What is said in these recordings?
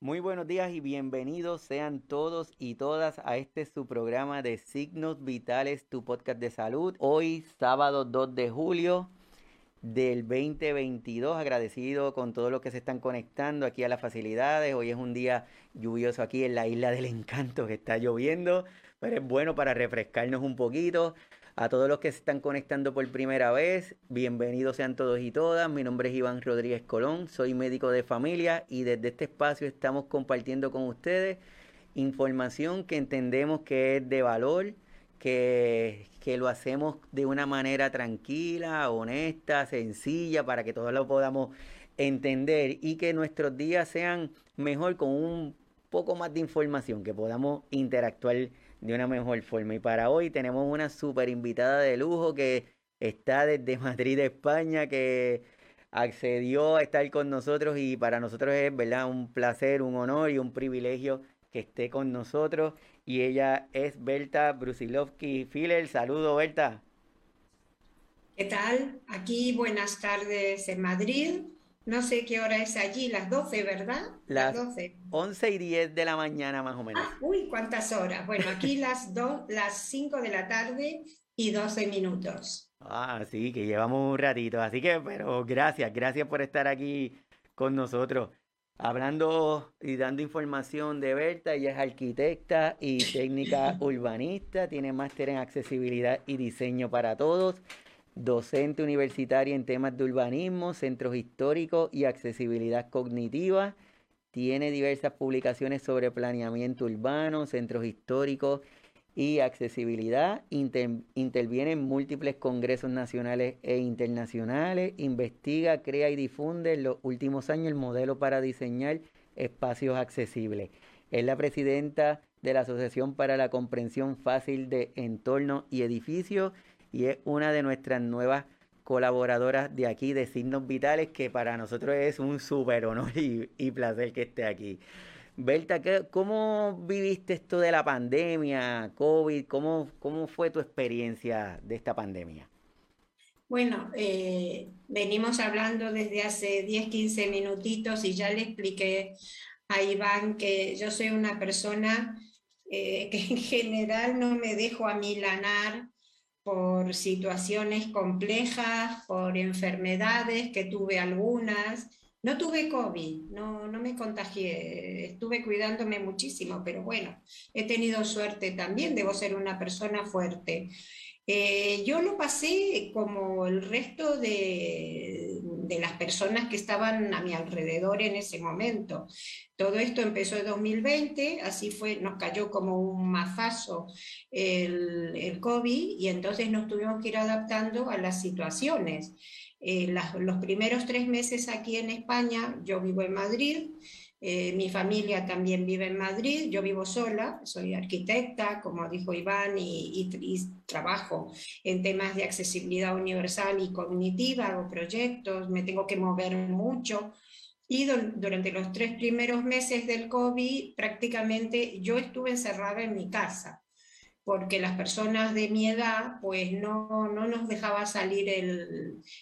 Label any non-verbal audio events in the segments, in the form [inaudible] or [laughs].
Muy buenos días y bienvenidos sean todos y todas a este su programa de Signos Vitales, tu podcast de salud. Hoy, sábado 2 de julio del 2022, agradecido con todos los que se están conectando aquí a las facilidades. Hoy es un día lluvioso aquí en la isla del encanto que está lloviendo, pero es bueno para refrescarnos un poquito. A todos los que se están conectando por primera vez, bienvenidos sean todos y todas. Mi nombre es Iván Rodríguez Colón, soy médico de familia y desde este espacio estamos compartiendo con ustedes información que entendemos que es de valor, que, que lo hacemos de una manera tranquila, honesta, sencilla, para que todos lo podamos entender y que nuestros días sean mejor con un poco más de información, que podamos interactuar de una mejor forma. Y para hoy tenemos una super invitada de lujo que está desde [laughs] Madrid, España, que accedió a estar con nosotros y para nosotros es verdad un placer, un honor y un privilegio que esté con nosotros. Y ella es Berta Brusilovsky Filler. Saludo, Berta. ¿Qué tal? Aquí buenas tardes en Madrid. No sé qué hora es allí, las 12, ¿verdad? Las, 12. 11 y 10 de la mañana más o menos. Ah, uy, cuántas horas. Bueno, aquí [laughs] las, dos, las 5 de la tarde y 12 minutos. Ah, sí, que llevamos un ratito. Así que, pero gracias, gracias por estar aquí con nosotros. Hablando y dando información de Berta, ella es arquitecta y técnica [laughs] urbanista, tiene máster en accesibilidad y diseño para todos docente universitaria en temas de urbanismo, centros históricos y accesibilidad cognitiva. Tiene diversas publicaciones sobre planeamiento urbano, centros históricos y accesibilidad. interviene en múltiples congresos nacionales e internacionales. Investiga, crea y difunde en los últimos años el modelo para diseñar espacios accesibles. Es la presidenta de la Asociación para la Comprensión Fácil de Entornos y Edificios y es una de nuestras nuevas colaboradoras de aquí de Signos Vitales, que para nosotros es un súper honor y, placer que esté aquí. Berta, ¿cómo viviste esto de la pandemia, COVID? ¿Cómo, cómo fue tu experiencia de esta pandemia? Bueno, eh, venimos hablando desde hace 10, 15 minutitos y ya le expliqué a Iván que yo soy una persona eh, [laughs] que en general no me dejo amilanar por situaciones complejas, por enfermedades, que tuve algunas. No tuve COVID, no, no me contagié, estuve cuidándome muchísimo, pero bueno, he tenido suerte también, debo ser una persona fuerte. Eh, yo lo pasé como el resto de, de, las personas que estaban a mi alrededor en ese momento. Todo esto empezó en 2020, así fue, nos cayó como un mazazo el, el COVID y entonces nos tuvimos que ir adaptando a las situaciones. Eh, los primeros tres meses aquí en España, yo vivo en Madrid, eh, mi familia también vive en Madrid, yo vivo sola, soy arquitecta, como dijo Iván, y, trabajo en temas de accesibilidad universal y cognitiva, hago proyectos, me tengo que mover mucho. Y durante los tres primeros meses del COVID, prácticamente yo estuve encerrada en mi casa porque las personas de mi edad pues no, no nos dejaba salir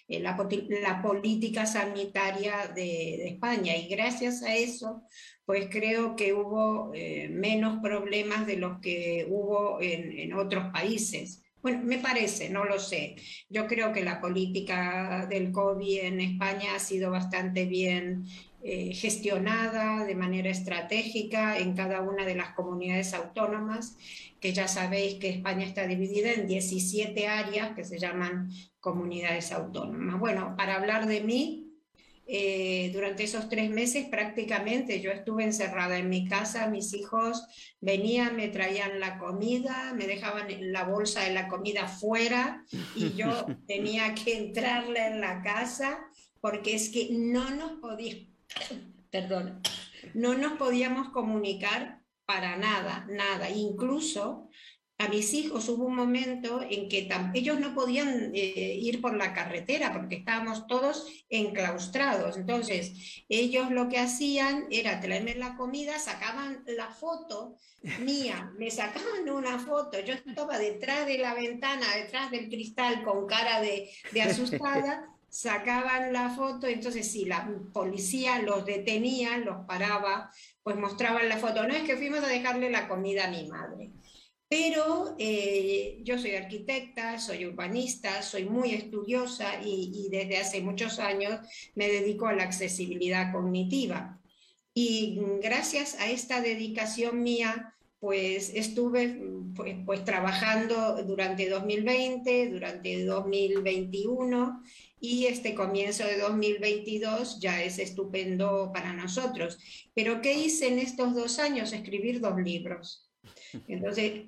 la, política sanitaria de, España y gracias a eso pues creo que hubo eh, menos problemas de los que hubo en otros países. Bueno, me parece, no lo sé. Yo creo que la política del COVID en España ha sido bastante bien eh, gestionada de manera estratégica en cada una de las comunidades autónomas, que ya sabéis que España está dividida en 17 áreas que se llaman comunidades autónomas. Bueno, para hablar de mí, eh, durante esos tres meses prácticamente yo estuve encerrada en mi casa, mis hijos venían, me traían la comida, me dejaban la bolsa de la comida fuera y yo [laughs] tenía que entrarle en la casa porque es que no nos podíamos perdón, no nos podíamos comunicar para nada, nada. Incluso a mis hijos hubo un momento en que ellos no podían eh, ir por la carretera porque estábamos todos enclaustrados. Entonces, ellos lo que hacían era traerme la comida, sacaban la foto mía, me sacaban una foto, yo estaba detrás de la ventana, detrás del cristal con cara de, de asustada sacaban la foto, entonces si la policía los detenía, los paraba, pues mostraban la foto. No es que fuimos a dejarle la comida a mi madre. Pero eh, yo soy arquitecta, soy urbanista, soy muy estudiosa y, desde hace muchos años me dedico a la accesibilidad cognitiva. Y gracias a esta dedicación mía, pues estuve pues, pues, trabajando durante 2020, durante 2021 y este comienzo de 2022 ya es estupendo para nosotros. Pero ¿qué hice en estos dos años? Escribir dos libros. Entonces,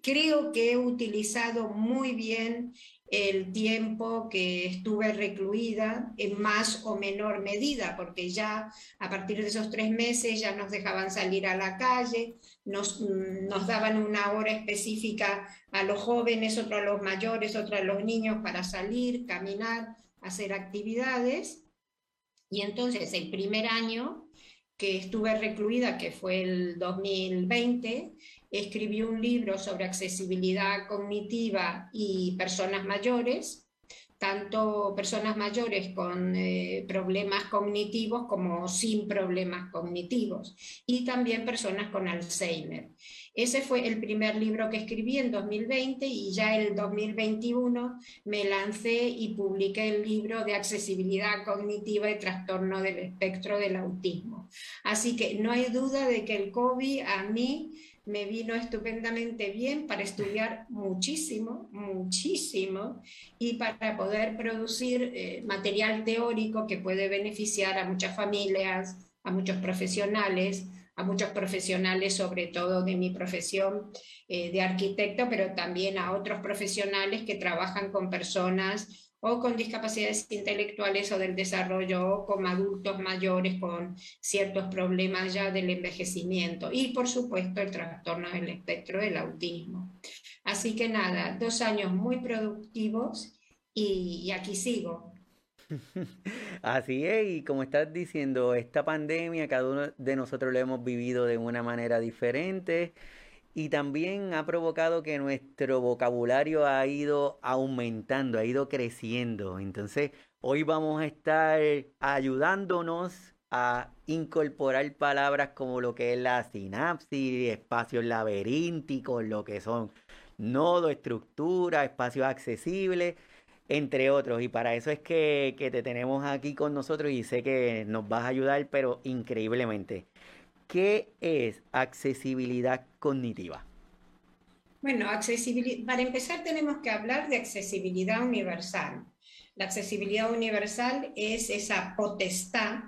creo que he utilizado muy bien el tiempo que estuve recluida en más o menor medida, porque ya a partir de esos tres meses ya nos dejaban salir a la calle, nos, nos daban una hora específica a los jóvenes, otra a los mayores, otra a los niños para salir, caminar, hacer actividades. Y entonces el primer año que estuve recluida, que fue el 2020, escribí un libro sobre accesibilidad cognitiva y personas mayores, tanto personas mayores con eh, problemas cognitivos como sin problemas cognitivos, y también personas con Alzheimer. Ese fue el primer libro que escribí en 2020 y ya en 2021 me lancé y publiqué el libro de accesibilidad cognitiva y trastorno del espectro del autismo. Así que no hay duda de que el COVID a mí me vino estupendamente bien para estudiar muchísimo, muchísimo, y para poder producir eh, material teórico que puede beneficiar a muchas familias, a muchos profesionales, a muchos profesionales, sobre todo de mi profesión eh, de arquitecto, pero también a otros profesionales que trabajan con personas o con discapacidades intelectuales o del desarrollo, o con adultos mayores con ciertos problemas ya del envejecimiento y por supuesto el trastorno del espectro del autismo. Así que nada, dos años muy productivos y, y aquí sigo. [laughs] Así es, y como estás diciendo, esta pandemia cada uno de nosotros lo hemos vivido de una manera diferente y también ha provocado que nuestro vocabulario ha ido aumentando, ha ido creciendo. Entonces, hoy vamos a estar ayudándonos a incorporar palabras como lo que es la sinapsis, espacios laberínticos, lo que son nodos, estructuras, espacios accesibles, entre otros. Y para eso es que, que te tenemos aquí con nosotros y sé que nos vas a ayudar, pero increíblemente. ¿Qué es accesibilidad cognitiva? Bueno, para empezar tenemos que hablar de accesibilidad universal. La accesibilidad universal es esa potestad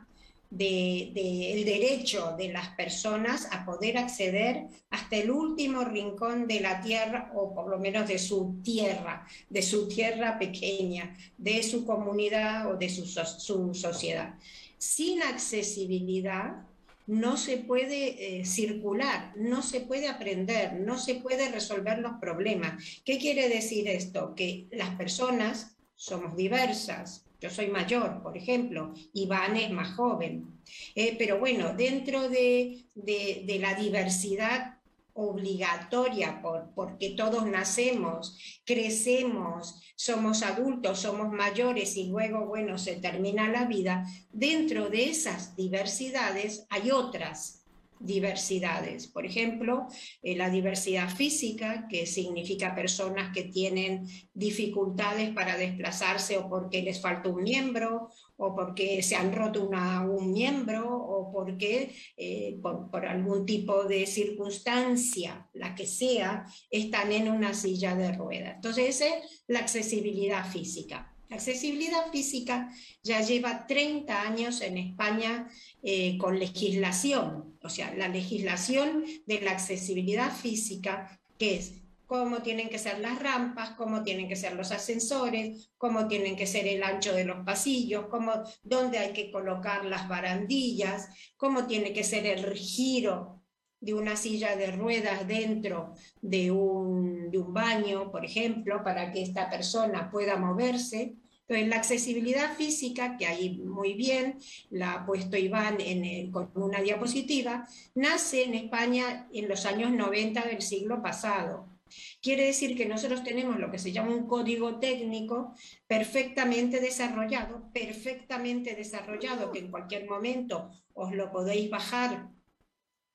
del de, derecho de las personas a poder acceder hasta el último rincón de la tierra, o por lo menos de su tierra, de su tierra pequeña, de su comunidad o de su sociedad. Sin accesibilidad no se puede eh, circular, no se puede aprender, no se puede resolver los problemas. ¿Qué quiere decir esto? Que las personas somos diversas. Yo soy mayor, por ejemplo, Iván es más joven. Eh, pero bueno, dentro de, de la diversidad obligatoria por, porque todos nacemos, crecemos, somos adultos, somos mayores y luego, bueno, se termina la vida, dentro de esas diversidades hay otras diversidades. Por ejemplo, eh, la diversidad física, que significa personas que tienen dificultades para desplazarse o porque les falta un miembro o porque se han roto un miembro o porque eh, por, algún tipo de circunstancia, la que sea, están en una silla de ruedas. Entonces, esa es la accesibilidad física. La accesibilidad física ya lleva 30 años en España eh, con legislación, o sea, la legislación de la accesibilidad física, que es cómo tienen que ser las rampas, cómo tienen que ser los ascensores, cómo tienen que ser el ancho de los pasillos, cómo, dónde hay que colocar las barandillas, cómo tiene que ser el giro de una silla de ruedas dentro de un, de un baño, por ejemplo, para que esta persona pueda moverse. Entonces, la accesibilidad física, que ahí muy bien la ha puesto Iván en con una diapositiva, nace en España en los años 90 del siglo pasado Quiere decir que nosotros tenemos lo que se llama un código técnico perfectamente desarrollado, perfectamente desarrollado, que en cualquier momento os lo podéis bajar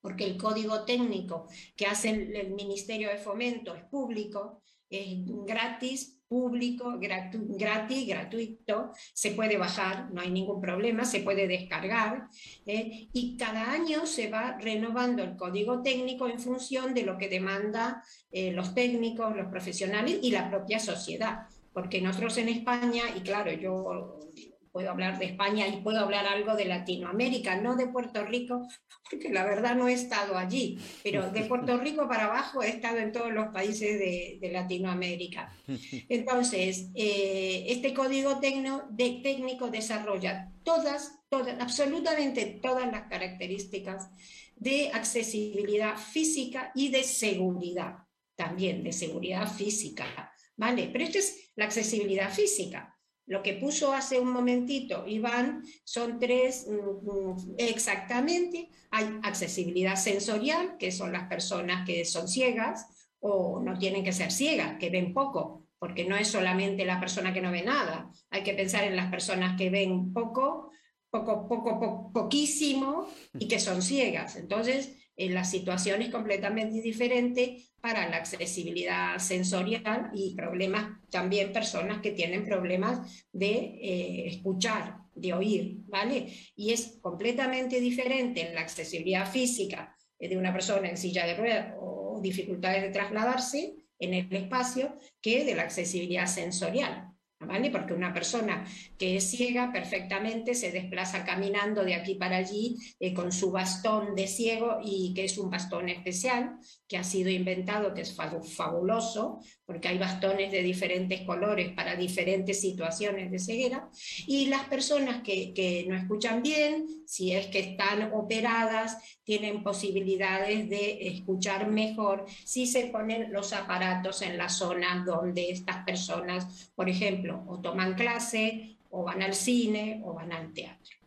porque el código técnico que hace el Ministerio de Fomento es público, es gratis, público, gratis, gratuito, se puede bajar, no hay ningún problema, se puede descargar ¿eh? y cada año se va renovando el código técnico en función de lo que demanda eh, los técnicos, los profesionales y la propia sociedad. Porque nosotros en España, y claro, yo puedo hablar de España y puedo hablar algo de Latinoamérica, no de Puerto Rico, [laughs] porque la verdad no he estado allí, pero de Puerto Rico para abajo he estado en todos los países de, Latinoamérica. Entonces, eh, este código de, técnico desarrolla todas, absolutamente todas las características de accesibilidad física y de seguridad, también de seguridad física. ¿Vale? Pero esto es la accesibilidad física. Lo que puso hace un momentito Iván son tres mm, mm, exactamente. Hay accesibilidad sensorial, que son las personas que son ciegas o no tienen que ser ciegas, que ven poco, porque no es solamente la persona que no ve nada. Hay que pensar en las personas que ven poco, poco, poco, poquísimo y que son ciegas. Entonces, en la situación es completamente diferente para la accesibilidad sensorial y problemas, también personas que tienen problemas de eh, escuchar, de oír, ¿vale? Y es completamente diferente en la accesibilidad física de una persona en silla de ruedas o dificultades de trasladarse en el espacio que de la accesibilidad sensorial. Porque una persona que es ciega perfectamente se desplaza caminando de aquí para allí eh, con su bastón de ciego y que es un bastón especial que ha sido inventado, que es fabuloso, porque hay bastones de diferentes colores para diferentes situaciones de ceguera. Y las personas que, que no escuchan bien, si es que están operadas, tienen posibilidades de escuchar mejor si se ponen los aparatos en la zona donde estas personas, por ejemplo, o toman clase, o van al cine, o van al teatro.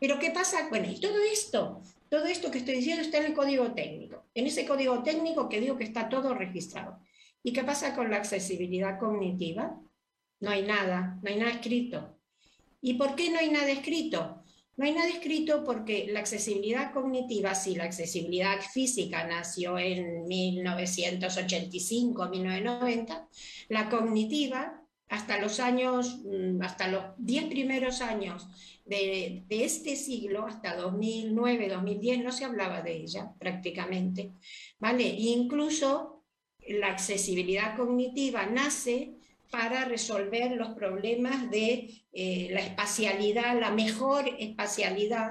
Pero ¿qué pasa? Bueno, y todo esto, todo esto que estoy diciendo está en el código técnico. En ese código técnico que digo que está todo registrado. ¿Y qué pasa con la accesibilidad cognitiva? No hay nada, no hay nada escrito. ¿Y por qué no hay nada escrito? No hay nada escrito porque la accesibilidad cognitiva, si la accesibilidad física nació en 1985, 1990, la cognitiva hasta los años, mm, hasta los 10 primeros años de, este siglo, hasta 2009, 2010, no se hablaba de ella prácticamente, ¿vale? incluso la accesibilidad cognitiva nace para resolver los problemas de eh, la espacialidad, la mejor espacialidad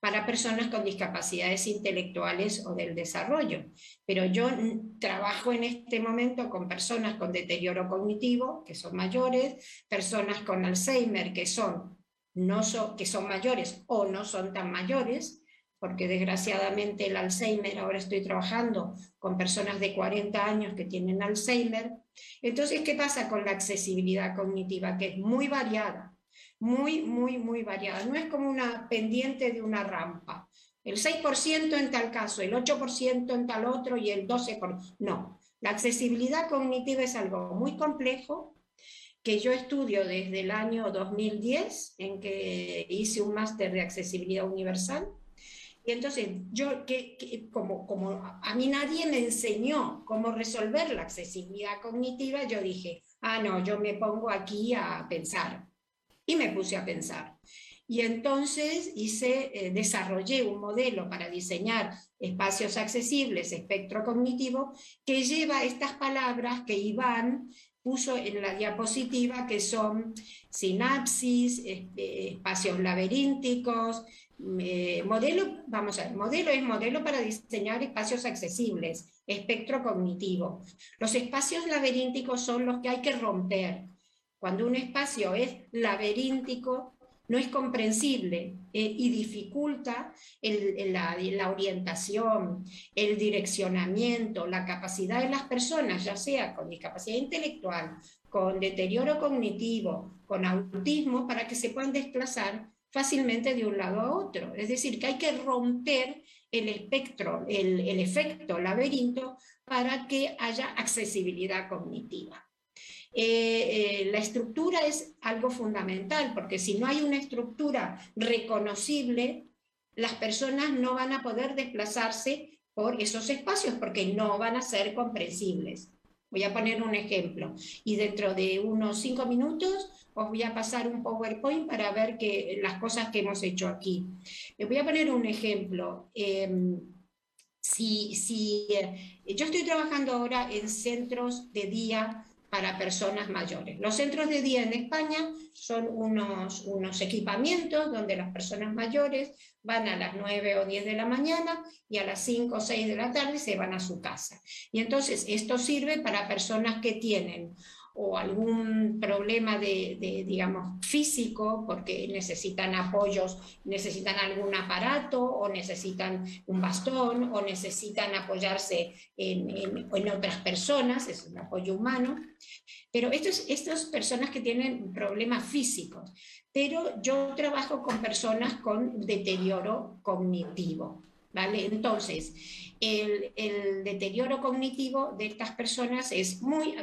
para personas con discapacidades intelectuales o del desarrollo. Pero yo trabajo en este momento con personas con deterioro cognitivo, que son mayores, personas con Alzheimer, que son, no que son mayores o no son tan mayores, porque desgraciadamente el Alzheimer, ahora estoy trabajando con personas de 40 años que tienen Alzheimer. Entonces, ¿qué pasa con la accesibilidad cognitiva? Que es muy variada, muy, muy, muy variada. No es como una pendiente de una rampa. El 6% en tal caso, el 8% en tal otro y el 12%. No, la accesibilidad cognitiva es algo muy complejo que yo estudio desde el año 2010, en que hice un máster de accesibilidad universal y entonces yo, que, como, como a mí nadie me enseñó cómo resolver la accesibilidad cognitiva, yo dije, ah, no, yo me pongo aquí a pensar. Y me puse a pensar. Y entonces hice, eh, desarrollé un modelo para diseñar espacios accesibles, espectro cognitivo, que lleva estas palabras que Iván puso en la diapositiva, que son sinapsis, este, espacios laberínticos, modelo, vamos a ver, modelo es modelo para diseñar espacios accesibles, espectro cognitivo. Los espacios laberínticos son los que hay que romper. Cuando un espacio es laberíntico, no es comprensible eh, y dificulta la, orientación, el direccionamiento, la capacidad de las personas, ya sea con discapacidad intelectual, con deterioro cognitivo, con autismo, para que se puedan desplazar fácilmente de un lado a otro. Es decir, que hay que romper el espectro, el, el efecto laberinto para que haya accesibilidad cognitiva. Eh, eh, la estructura es algo fundamental, porque si no hay una estructura reconocible, las personas no van a poder desplazarse por esos espacios porque no van a ser comprensibles. Voy a poner un ejemplo y dentro de unos cinco minutos os voy a pasar un PowerPoint para ver que, las cosas que hemos hecho aquí. Les voy a poner un ejemplo. Em, si, si eh, yo estoy trabajando ahora en centros de día para personas mayores. Los centros de día en España son unos, unos equipamientos donde las personas mayores van a las 9 o 10 de la mañana y a las 5 o 6 de la tarde se van a su casa. Y entonces esto sirve para personas que tienen o algún problema de, digamos, físico, porque necesitan apoyos, necesitan algún aparato o necesitan un bastón o necesitan apoyarse en, en, otras personas, es un apoyo humano. Pero estas personas que tienen problemas físicos, pero yo trabajo con personas con deterioro cognitivo. ¿Vale? Entonces, el, deterioro cognitivo de estas personas es muy,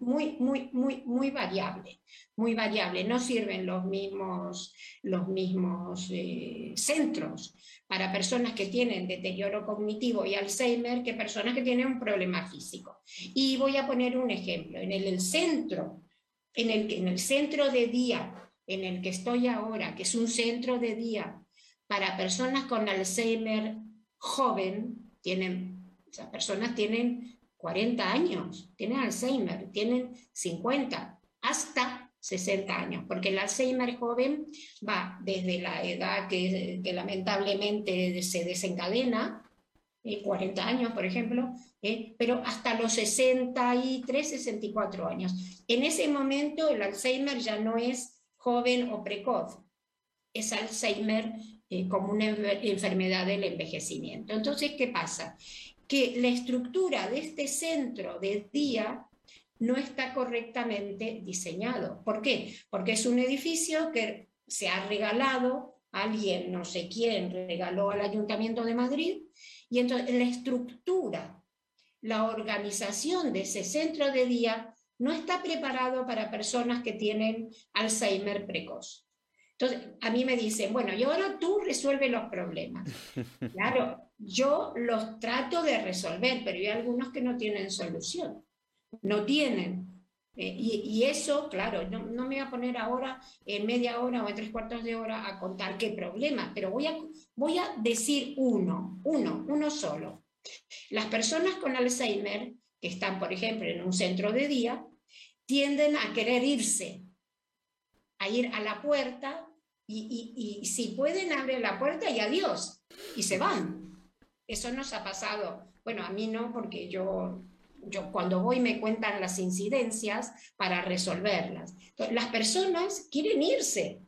muy, muy, muy, muy variable, muy variable. No sirven los mismos, los mismos eh, centros para personas que tienen deterioro cognitivo y Alzheimer que personas que tienen un problema físico. Y voy a poner un ejemplo. En el, centro, en el, en el centro de día en el que estoy ahora, que es un centro de día para personas con Alzheimer joven, tienen, esas personas tienen 40 años, tienen Alzheimer, tienen 50, hasta 60 años, porque el Alzheimer joven va desde la edad que, lamentablemente se desencadena, 40 eh, años, por ejemplo, eh, pero hasta los 63, 64 años. En ese momento el Alzheimer ya no es joven o precoz, es Alzheimer eh, como una enfermedad del envejecimiento. Entonces, ¿qué pasa? Que la estructura de este centro de día no está correctamente diseñado. ¿Por qué? Porque es un edificio que se ha regalado, alguien, no sé quién, regaló al Ayuntamiento de Madrid, y entonces la estructura, la organización de ese centro de día no está preparado para personas que tienen Alzheimer precoz. Entonces, a mí me dicen, bueno, y ahora tú resuelves los problemas. [laughs] Claro, yo los trato de resolver, pero hay algunos que no tienen solución. No tienen. Eh, y, eso, claro, no, me voy a poner ahora en media hora o en tres cuartos de hora a contar qué problema, pero voy a, voy a decir uno, uno, uno solo. Las personas con Alzheimer, que están, por ejemplo, en un centro de día, tienden a querer irse, a ir a la puerta y, si pueden abrir la puerta y adiós, y se van. Eso nos ha pasado. Bueno, a mí no, porque yo, yo cuando voy me cuentan las incidencias para resolverlas. las personas quieren irse.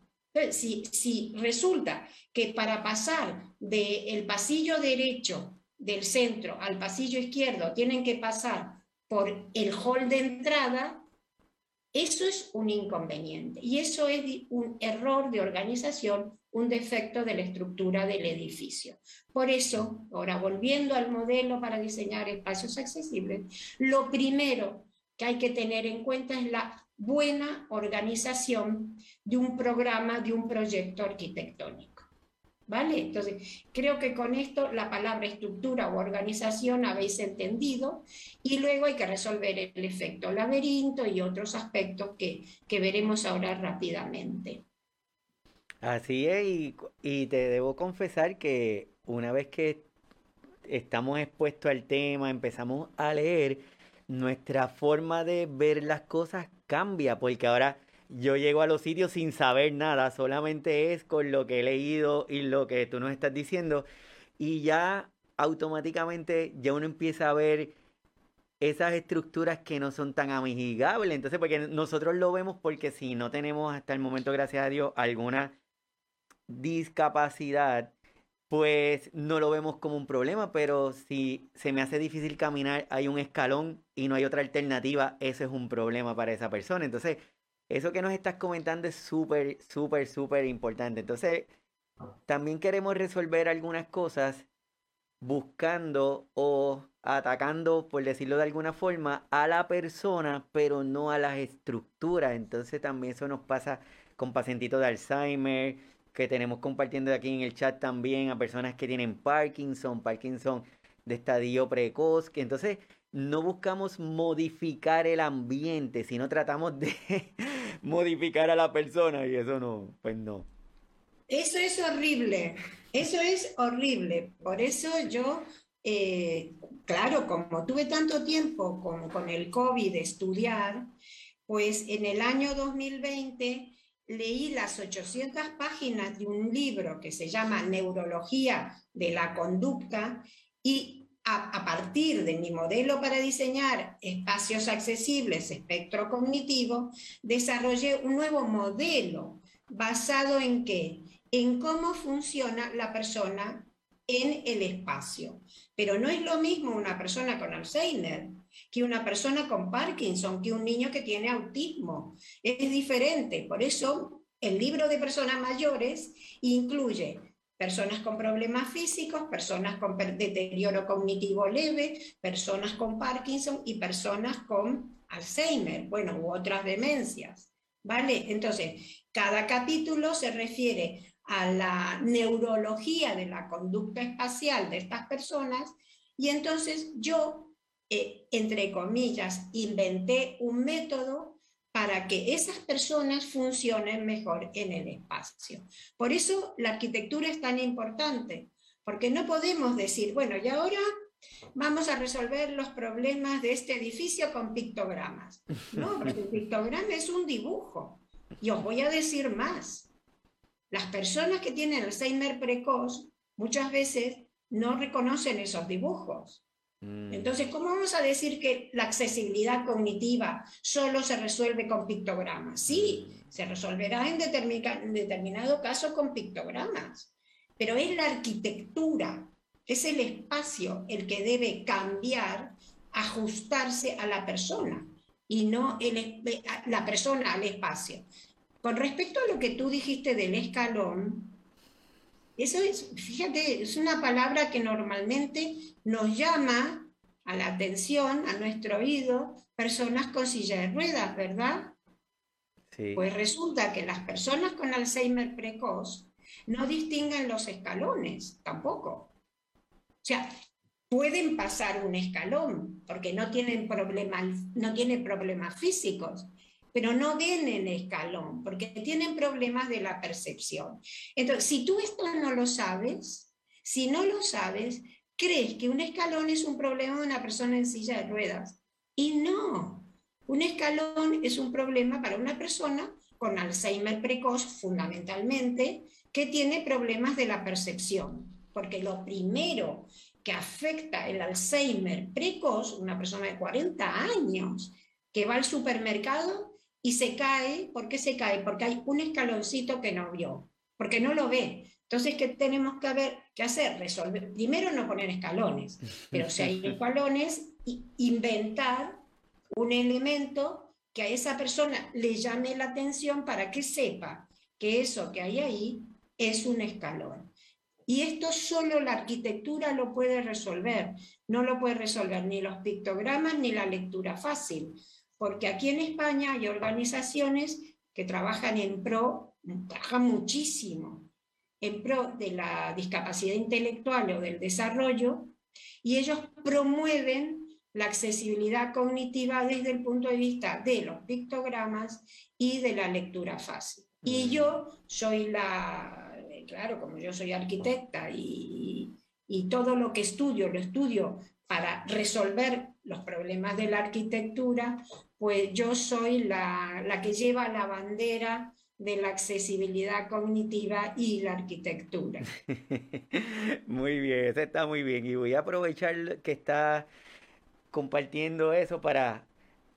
si, si resulta que para pasar del pasillo derecho del centro al pasillo izquierdo tienen que pasar por el hall de entrada, eso es un inconveniente y eso es un error de organización, un defecto de la estructura del edificio. Por eso, ahora volviendo al modelo para diseñar espacios accesibles, lo primero que hay que tener en cuenta es la buena organización de un programa, de un proyecto arquitectónico. ¿Vale? Entonces, creo que con esto la palabra estructura o organización habéis entendido y luego hay que resolver el efecto laberinto y otros aspectos que, veremos ahora rápidamente. Así es, y, y te debo confesar que una vez que estamos expuestos al tema, empezamos a leer, nuestra forma de ver las cosas cambia, porque ahora yo llego a los sitios sin saber nada, solamente es con lo que he leído y lo que tú nos estás diciendo y ya automáticamente ya uno empieza a ver esas estructuras que no son tan amigables. Entonces, porque nosotros lo vemos porque si no tenemos hasta el momento, gracias a Dios, alguna discapacidad, pues no lo vemos como un problema, pero si se me hace difícil caminar, hay un escalón y no hay otra alternativa, ese es un problema para esa persona. Entonces, eso que nos estás comentando es súper, súper, súper importante. Entonces, también queremos resolver algunas cosas buscando o atacando, por decirlo de alguna forma, a la persona, pero no a las estructuras. Entonces también eso nos pasa con pacientitos de Alzheimer, que tenemos compartiendo aquí en el chat también a personas que tienen Parkinson, Parkinson de estadio precoz, entonces no buscamos modificar el ambiente, sino tratamos de [laughs] modificar a la persona y eso no, pues no. Eso es horrible, eso es horrible. Por eso yo, eh, claro, como tuve tanto tiempo con, con el COVID de estudiar, pues en el año 2020 leí las 800 páginas de un libro que se llama Neurología de la Conducta y a, partir de mi modelo para diseñar espacios accesibles, espectro cognitivo, desarrollé un nuevo modelo basado en qué? En cómo funciona la persona en el espacio. Pero no es lo mismo una persona con Alzheimer que una persona con Parkinson, que un niño que tiene autismo. Es diferente. Por eso el libro de personas mayores incluye personas con problemas físicos, personas con deterioro cognitivo leve, personas con Parkinson y personas con Alzheimer, bueno, u otras demencias. ¿Vale? Entonces, cada capítulo se refiere a la neurología de la conducta espacial de estas personas y entonces yo, eh, entre comillas, inventé un método para que esas personas funcionen mejor en el espacio. Por eso la arquitectura es tan importante, porque no podemos decir, bueno, y ahora vamos a resolver los problemas de este edificio con pictogramas. No, porque el pictograma es un dibujo. Y os voy a decir más. Las personas que tienen Alzheimer precoz muchas veces no reconocen esos dibujos. Mm. Entonces, ¿cómo vamos a decir que la accesibilidad cognitiva solo se resuelve con pictogramas? Sí, mm. se resolverá en, determinado caso con pictogramas, pero es la arquitectura, es el espacio el que debe cambiar, ajustarse a la persona y no la persona al espacio. Con respecto a lo que tú dijiste del escalón, eso es, fíjate, es una palabra que normalmente nos llama a la atención, a nuestro oído, personas con silla de ruedas, ¿verdad? Pues resulta que las personas con Alzheimer precoz no distinguen los escalones tampoco. O sea, pueden pasar un escalón porque no tienen problemas, no tienen problemas físicos, pero no ven el escalón porque tienen problemas de la percepción. Entonces, si tú esto no lo sabes, si no lo sabes, crees que un escalón es un problema de una persona en silla de ruedas. Y no, un escalón es un problema para una persona con Alzheimer precoz fundamentalmente, que tiene problemas de la percepción. Porque lo primero que afecta el Alzheimer precoz, una persona de 40 años, que va al supermercado y se cae. ¿Por qué se cae? Porque hay un escaloncito que no vio, porque no lo ve. Entonces, ¿qué tenemos que, ver, que hacer? Resolver. Primero, no poner escalones, pero si hay [laughs] escalones, inventar un elemento que a esa persona le llame la atención para que sepa que eso que hay ahí es un escalón. Y esto solo la arquitectura lo puede resolver, no lo puede resolver ni los pictogramas ni la lectura fácil porque aquí en España hay organizaciones que trabajan en pro, trabajan muchísimo en pro de la discapacidad intelectual o del desarrollo, y ellos promueven la accesibilidad cognitiva desde el punto de vista de los pictogramas y de la lectura fácil. Y yo soy la, claro, como yo soy arquitecta y, y todo lo que estudio, lo estudio para resolver los problemas de la arquitectura, pues yo soy la, que lleva la bandera de la accesibilidad cognitiva y la arquitectura. [laughs] muy bien, eso está muy bien. Y voy a aprovechar que está compartiendo eso para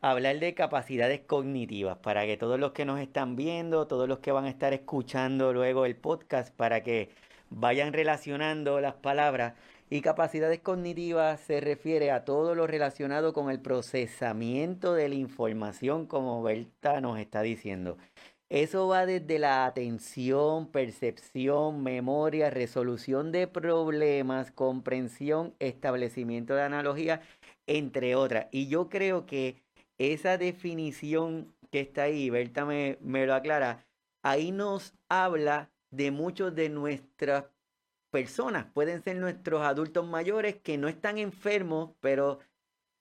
hablar de capacidades cognitivas, para que todos los que nos están viendo, todos los que van a estar escuchando luego el podcast, para que vayan relacionando las palabras y capacidades cognitivas se refiere a todo lo relacionado con el procesamiento de la información, como Berta nos está diciendo. Eso va desde la atención, percepción, memoria, resolución de problemas, comprensión, establecimiento de analogía, entre otras. Y yo creo que esa definición que está ahí, Berta me, me lo aclara, ahí nos habla de muchos de nuestras personas, pueden ser nuestros adultos mayores que no están enfermos, pero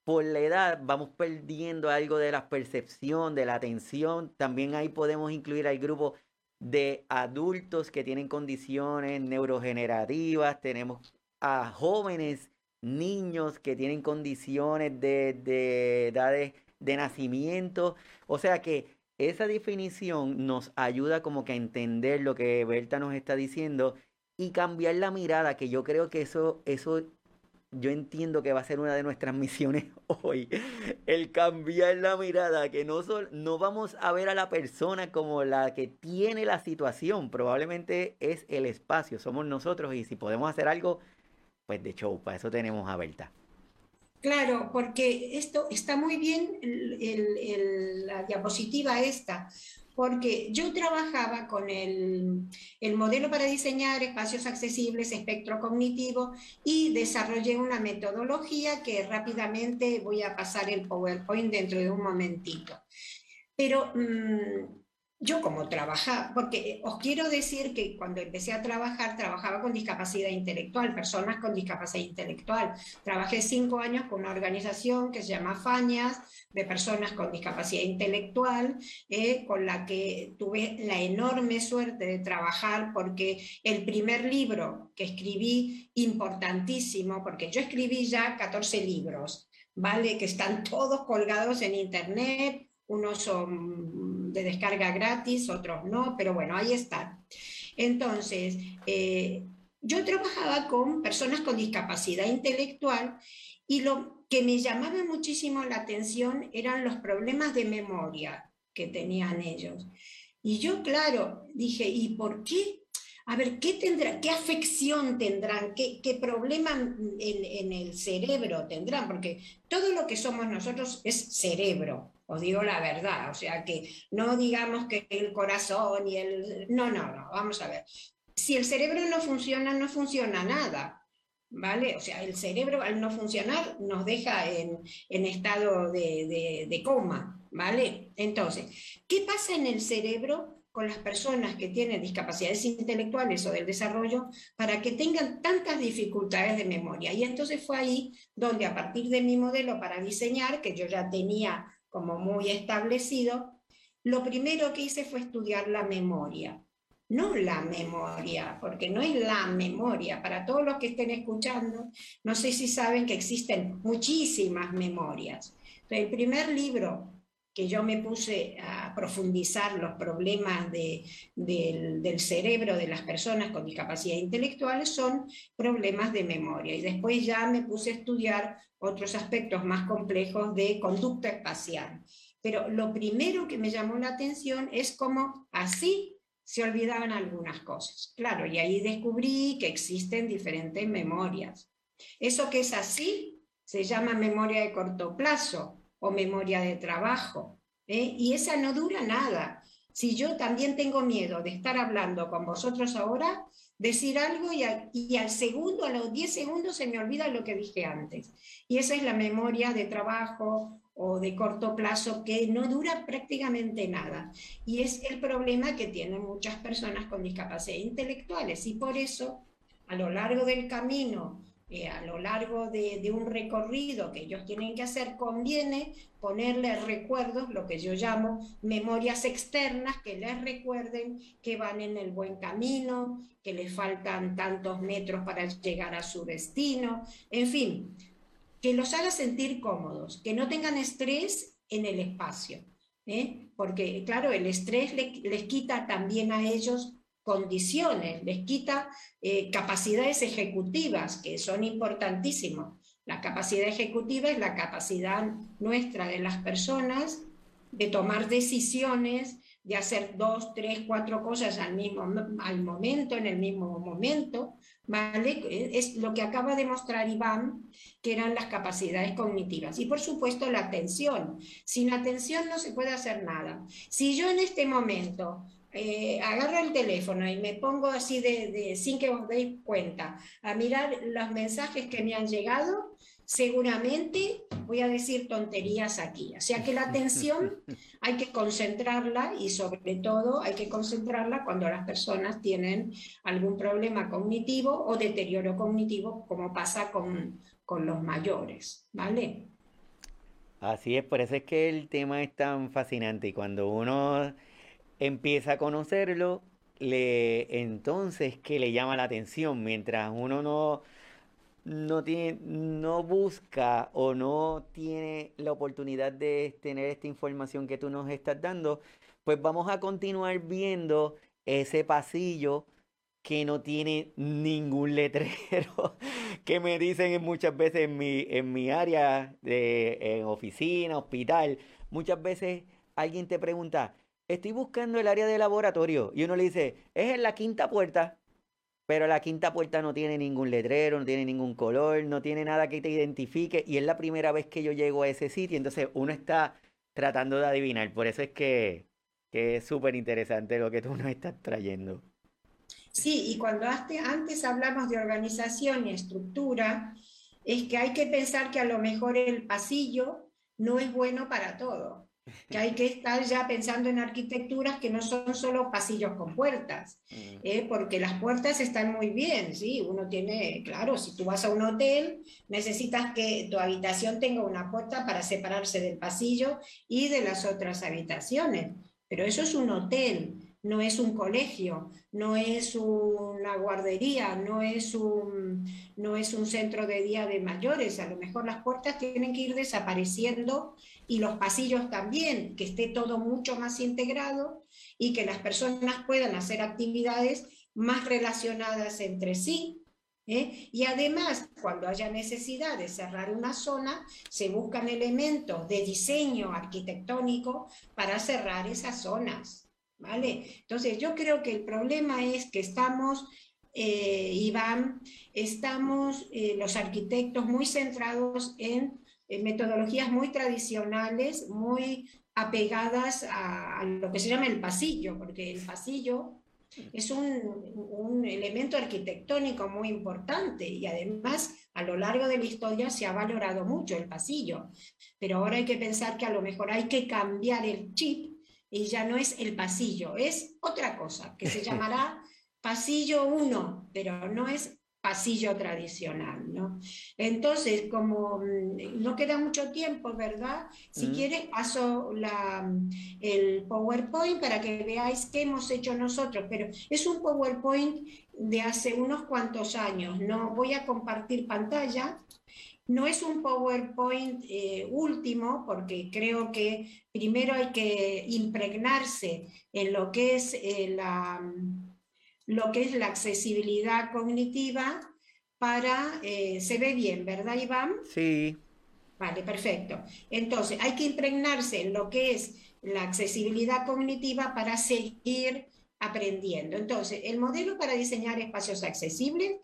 por la edad vamos perdiendo algo de la percepción, de la atención. También ahí podemos incluir al grupo de adultos que tienen condiciones neurogenerativas, tenemos a jóvenes, niños que tienen condiciones de, de edades de nacimiento. O sea que esa definición nos ayuda como que a entender lo que Berta nos está diciendo y cambiar la mirada, que yo creo que eso, eso yo entiendo que va a ser una de nuestras [laughs] misiones hoy, el cambiar la mirada, que no, no vamos a ver a la persona como la que tiene la situación, probablemente es el espacio, somos nosotros y si podemos hacer algo, pues de show, para eso tenemos a Berta. Claro, porque esto está muy bien, la diapositiva esta, porque yo trabajaba con el, modelo para diseñar espacios accesibles, espectro cognitivo, y desarrollé una metodología que rápidamente voy a pasar el PowerPoint dentro de un momentito. Pero mm, yo como trabajaba, porque os quiero decir que cuando empecé a trabajar, trabajaba con discapacidad intelectual, personas con discapacidad intelectual. Trabajé cinco años con una organización que se llama Fañas, de personas con discapacidad intelectual, eh, con la que tuve la enorme suerte de trabajar, porque el primer libro que escribí, importantísimo, porque yo escribí ya 14 libros, ¿vale? Que están todos colgados en Internet, unos son de descarga gratis, otros no, pero bueno, ahí están. Entonces, eh, yo trabajaba con personas con discapacidad intelectual y lo que me llamaba muchísimo la atención eran los problemas de memoria que tenían ellos. Y yo, claro, dije, ¿y por qué? A ver, ¿qué tendrá, qué afección tendrán, qué, qué problema en, en, el cerebro tendrán? Porque todo lo que somos nosotros es cerebro os digo la verdad, o sea que no digamos que el corazón y el... No, no, no, vamos a ver. Si el cerebro no funciona, no funciona nada, ¿vale? O sea, el cerebro al no funcionar nos deja en, estado de, de coma, ¿vale? Entonces, ¿qué pasa en el cerebro con las personas que tienen discapacidades intelectuales o del desarrollo para que tengan tantas dificultades de memoria. Y entonces fue ahí donde a partir de mi modelo para diseñar, que yo ya tenía como muy establecido, lo primero que hice fue estudiar la memoria. No la memoria, porque no es la memoria. Para todos los que estén escuchando, no sé si saben que existen muchísimas memorias. el primer libro que yo me puse a profundizar los problemas del, del, cerebro de las personas con discapacidad intelectual son problemas de memoria. Y después ya me puse a estudiar otros aspectos más complejos de conducta espacial. Pero lo primero que me llamó la atención es cómo así se olvidaban algunas cosas. Claro, y ahí descubrí que existen diferentes memorias. Eso que es así se llama memoria de corto plazo o memoria de trabajo. ¿eh? Y esa no dura nada. Si yo también tengo miedo de estar hablando con vosotros ahora, decir algo y, al segundo, a los 10 segundos se me olvida lo que dije antes. Y esa es la memoria de trabajo o de corto plazo que no dura prácticamente nada. Y es el problema que tienen muchas personas con discapacidad intelectuales. Y por eso, a lo largo del camino eh, a lo largo de, un recorrido que ellos tienen que hacer, conviene ponerles recuerdos, lo que yo llamo memorias externas, que les recuerden que van en el buen camino, que les faltan tantos metros para llegar a su destino, en fin, que los haga sentir cómodos, que no tengan estrés en el espacio. ¿eh? Porque, claro, el estrés les quita también a ellos condiciones, les quita eh, capacidades ejecutivas, que son importantísimas. La capacidad ejecutiva es la capacidad nuestra de las personas de tomar decisiones, de hacer dos, tres, cuatro cosas al mismo al momento, en el mismo momento, ¿vale? Es lo que acaba de mostrar Iván, que eran las capacidades cognitivas. Y por supuesto la atención. Sin atención no se puede hacer nada. Si yo en este momento eh, agarro el teléfono y me pongo así de, sin que os deis cuenta a mirar los mensajes que me han llegado, seguramente voy a decir tonterías aquí. O sea que la atención [laughs] hay que concentrarla y sobre todo hay que concentrarla cuando las personas tienen algún problema cognitivo o deterioro cognitivo, como pasa con, con los mayores, ¿vale? Así es, por eso es que el tema es tan fascinante y cuando uno empieza a conocerlo, le, entonces que le llama la atención, mientras uno no no, tiene, no busca o no tiene la oportunidad de tener esta información que tú nos estás dando, pues vamos a continuar viendo ese pasillo que no tiene ningún letrero, [laughs] que me dicen muchas veces en mi, en mi área de en oficina, hospital, muchas veces alguien te pregunta, estoy buscando el área de laboratorio, y uno le dice, es en la quinta puerta, pero la quinta puerta no tiene ningún letrero, no tiene ningún color, no tiene nada que te identifique y es la primera vez que yo llego a ese sitio, entonces uno está tratando de adivinar, por eso es que, que es súper interesante lo que tú nos estás trayendo. Sí, y cuando antes hablamos de organización y estructura, es que hay que pensar que a lo mejor el pasillo no es bueno para todo [laughs] que hay que estar ya pensando en arquitecturas que no son solo pasillos con puertas, mm. ¿eh? porque las puertas están muy bien, ¿sí? Uno tiene, claro, si tú vas a un hotel, necesitas que tu habitación tenga una puerta para separarse del pasillo y de las otras habitaciones, pero eso es un hotel, no es un colegio, no es una guardería, no es un, no es un centro de día de mayores. A lo mejor las puertas tienen que ir desapareciendo y los pasillos también, que esté todo mucho más integrado y que las personas puedan hacer actividades más relacionadas entre sí. ¿eh? Y además, cuando haya necesidad de cerrar una zona, se buscan elementos de diseño arquitectónico para cerrar esas zonas. ¿Vale? Entonces, yo creo que el problema es que estamos, eh, Iván, estamos eh, los arquitectos muy centrados en, metodologías muy tradicionales, muy apegadas a, lo que se llama el pasillo, porque el pasillo es un, un, elemento arquitectónico muy importante y además a lo largo de la historia se ha valorado mucho el pasillo, pero ahora hay que pensar que a lo mejor hay que cambiar el chip y ya no es el pasillo, es otra cosa que se [laughs] llamará pasillo 1, pero no es pasillo tradicional, ¿no? Entonces, como mm, no queda mucho tiempo, ¿verdad? Si quieres, paso la, el PowerPoint para que veáis qué hemos hecho nosotros, pero es un PowerPoint de hace unos cuantos años, no voy a compartir pantalla, no es un PowerPoint eh, último, porque creo que primero hay que impregnarse en lo que es, eh, la, lo que es la accesibilidad cognitiva para... Eh, se ve bien, ¿verdad, Iván? Sí. Vale, perfecto. Entonces, hay que impregnarse en lo que es la accesibilidad cognitiva para seguir aprendiendo. Entonces, el modelo para diseñar espacios accesibles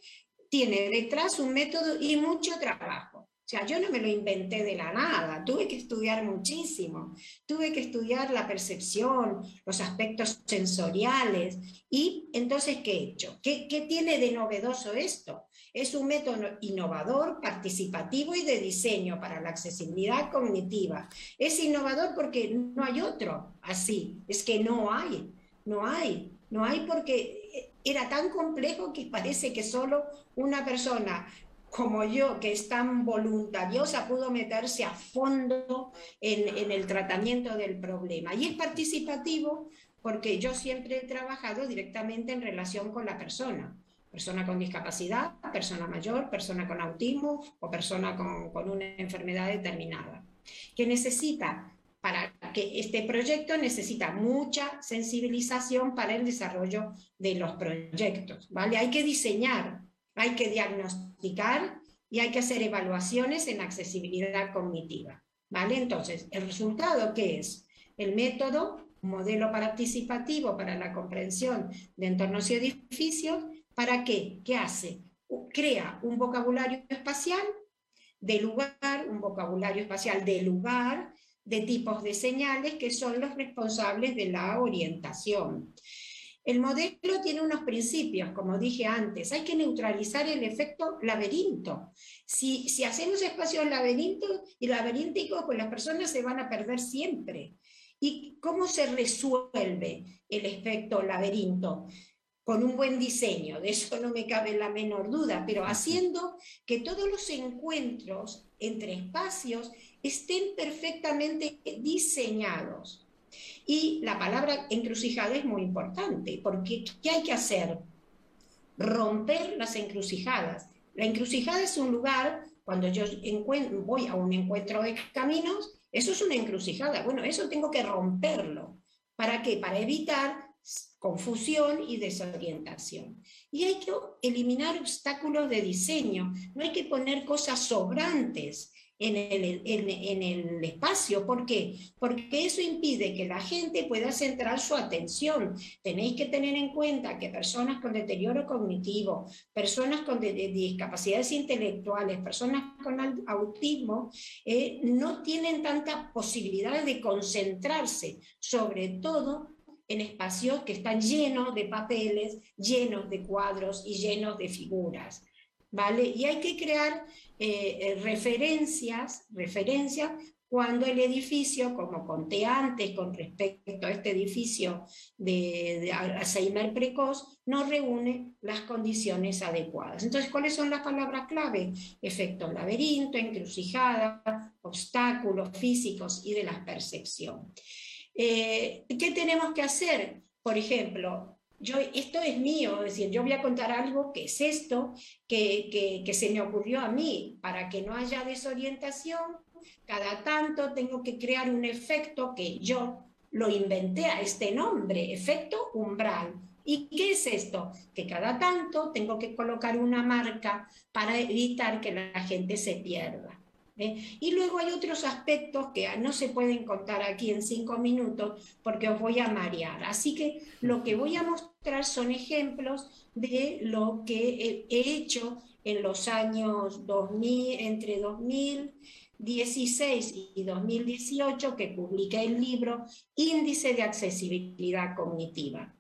tiene detrás un método y mucho trabajo. O sea, yo no me lo inventé de la nada, tuve que estudiar muchísimo, tuve que estudiar la percepción, los aspectos sensoriales y entonces, ¿qué he hecho? ¿Qué, qué tiene de novedoso esto? Es un método innovador, participativo y de diseño para la accesibilidad cognitiva. Es innovador porque no hay otro así, es que no hay, no hay, no hay porque era tan complejo que parece que solo una persona como yo, que es tan voluntariosa, pudo meterse a fondo en, el tratamiento del problema. Y es participativo porque yo siempre he trabajado directamente en relación con la persona. Persona con discapacidad, persona mayor, persona con autismo o persona con, con una enfermedad determinada. Que necesita, para que este proyecto necesita mucha sensibilización para el desarrollo de los proyectos, ¿vale? Hay que diseñar hay que diagnosticar y hay que hacer evaluaciones en accesibilidad cognitiva. ¿Vale? Entonces, ¿el resultado qué es? El método modelo participativo para la comprensión de entornos y edificios. ¿Para qué? ¿Qué hace? Crea un vocabulario espacial de lugar, un vocabulario espacial de lugar, de tipos de señales que son los responsables de la orientación. El modelo tiene unos principios, como dije antes, hay que neutralizar el efecto laberinto. Si, si hacemos espacios laberintos y laberínticos, pues las personas se van a perder siempre. ¿Y cómo se resuelve el efecto laberinto? Con un buen diseño, de eso no me cabe la menor duda, pero haciendo que todos los encuentros entre espacios estén perfectamente diseñados. Y la palabra encrucijada es muy importante, porque ¿qué hay que hacer? Romper las encrucijadas. La encrucijada es un lugar, cuando yo voy a un encuentro de caminos, eso es una encrucijada. Bueno, eso tengo que romperlo. ¿Para qué? Para evitar confusión y desorientación. Y hay que eliminar obstáculos de diseño, no hay que poner cosas sobrantes en el, espacio. ¿Por qué? Porque eso impide que la gente pueda centrar su atención. Tenéis que tener en cuenta que personas con deterioro cognitivo, personas con discapacidades intelectuales, personas con autismo, eh, no tienen tanta posibilidad de concentrarse, sobre todo en espacios que están llenos de papeles, llenos de cuadros y llenos de figuras. ¿Vale? Y hay que crear eh, eh, referencias, referencias cuando el edificio, como conté antes con respecto a este edificio de, Alzheimer precoz, no reúne las condiciones adecuadas. Entonces, ¿cuáles son las palabras clave? Efecto laberinto, encrucijada, obstáculos físicos y de la percepción. Eh, ¿Qué tenemos que hacer? Por ejemplo, yo, esto es mío, es decir, yo voy a contar algo que es esto, que, que, se me ocurrió a mí, para que no haya desorientación, cada tanto tengo que crear un efecto que yo lo inventé a este nombre, efecto umbral. ¿Y qué es esto? Que cada tanto tengo que colocar una marca para evitar que la gente se pierda. ¿Eh? Y luego hay otros aspectos que no se pueden contar aquí en cinco minutos porque os voy a marear. Así que lo que voy a mostrar son ejemplos de lo que he hecho en los años 2000, entre 2016 y 2018, que publiqué el libro Índice de Accesibilidad Cognitiva.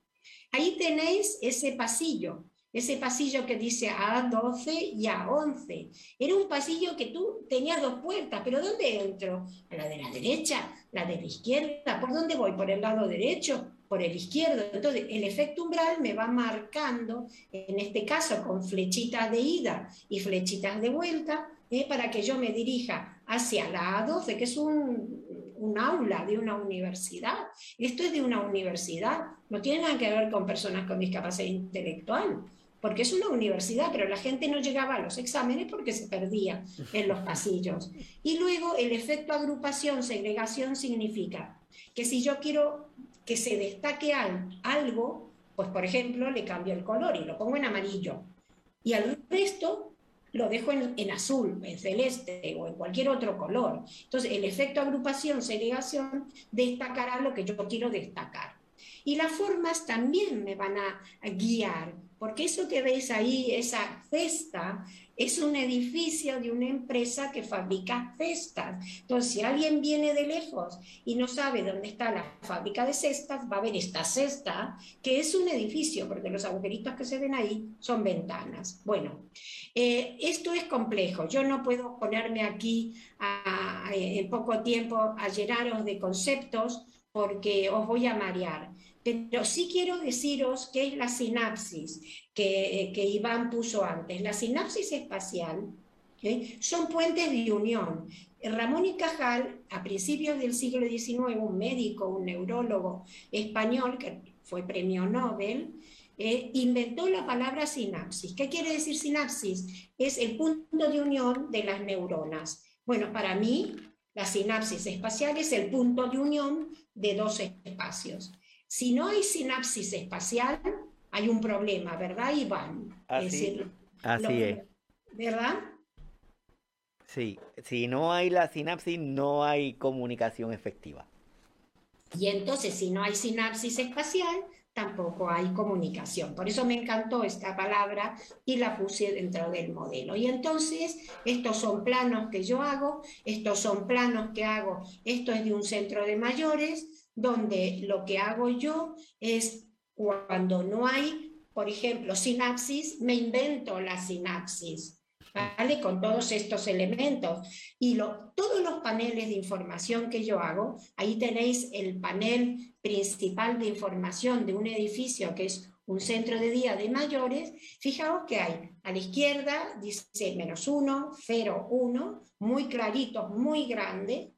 Ahí tenéis ese pasillo ese pasillo que dice A12 y A11. Era un pasillo que tú tenías dos puertas, pero ¿dónde entro? ¿A la de la derecha? ¿La de la izquierda? ¿Por dónde voy? ¿Por el lado derecho? ¿Por el izquierdo? Entonces, el efecto umbral me va marcando, en este caso con flechitas de ida y flechitas de vuelta, ¿eh? para que yo me dirija hacia la A12, que es un, un aula de una universidad. Esto es de una universidad, no tiene nada que ver con personas con discapacidad intelectual porque es una universidad, pero la gente no llegaba a los exámenes porque se perdía en los pasillos. Y luego el efecto agrupación, segregación significa que si yo quiero que se destaque algo, pues por ejemplo le cambio el color y lo pongo en amarillo. Y al resto lo dejo en, azul, en celeste o en cualquier otro color. Entonces, el efecto agrupación, segregación, destacará lo que yo quiero destacar. Y las formas también me van a guiar porque eso que veis ahí, esa cesta, es un edificio de una empresa que fabrica cestas. Entonces, si alguien viene de lejos y no sabe dónde está la fábrica de cestas, va a ver esta cesta, que es un edificio, porque los agujeritos que se ven ahí son ventanas. Bueno, eh, esto es complejo. Yo no puedo ponerme aquí en poco tiempo a llenaros de conceptos porque os voy a marear. Pero sí quiero deciros qué es la sinapsis que, que Iván puso antes. La sinapsis espacial son puentes de unión. Ramón y Cajal, a principios del siglo XIX, un médico, un neurólogo español que fue premio Nobel, eh, inventó la palabra sinapsis. ¿Qué quiere decir sinapsis? Es el punto de unión de las neuronas. Bueno, para mí, la sinapsis espacial es el punto de unión de dos espacios. Si no hay sinapsis espacial, hay un problema, ¿verdad, Iván? Así es. así es. ¿Verdad? Sí, si no hay la sinapsis, no hay comunicación efectiva. Y entonces, si no hay sinapsis espacial, tampoco hay comunicación. Por eso me encantó esta palabra y la puse dentro del modelo. Y entonces, estos son planos que yo hago, estos son planos que hago, esto es de un centro de mayores, donde lo que hago yo es cuando no hay, por ejemplo, sinapsis, me invento la sinapsis. ¿vale? Con todos estos elementos. Y lo, todos los paneles de información que yo hago, ahí tenéis el panel principal de información de un edificio que es un centro de día de mayores, fijaos que hay a la izquierda, dice menos uno, cero, uno, muy clarito, muy grande,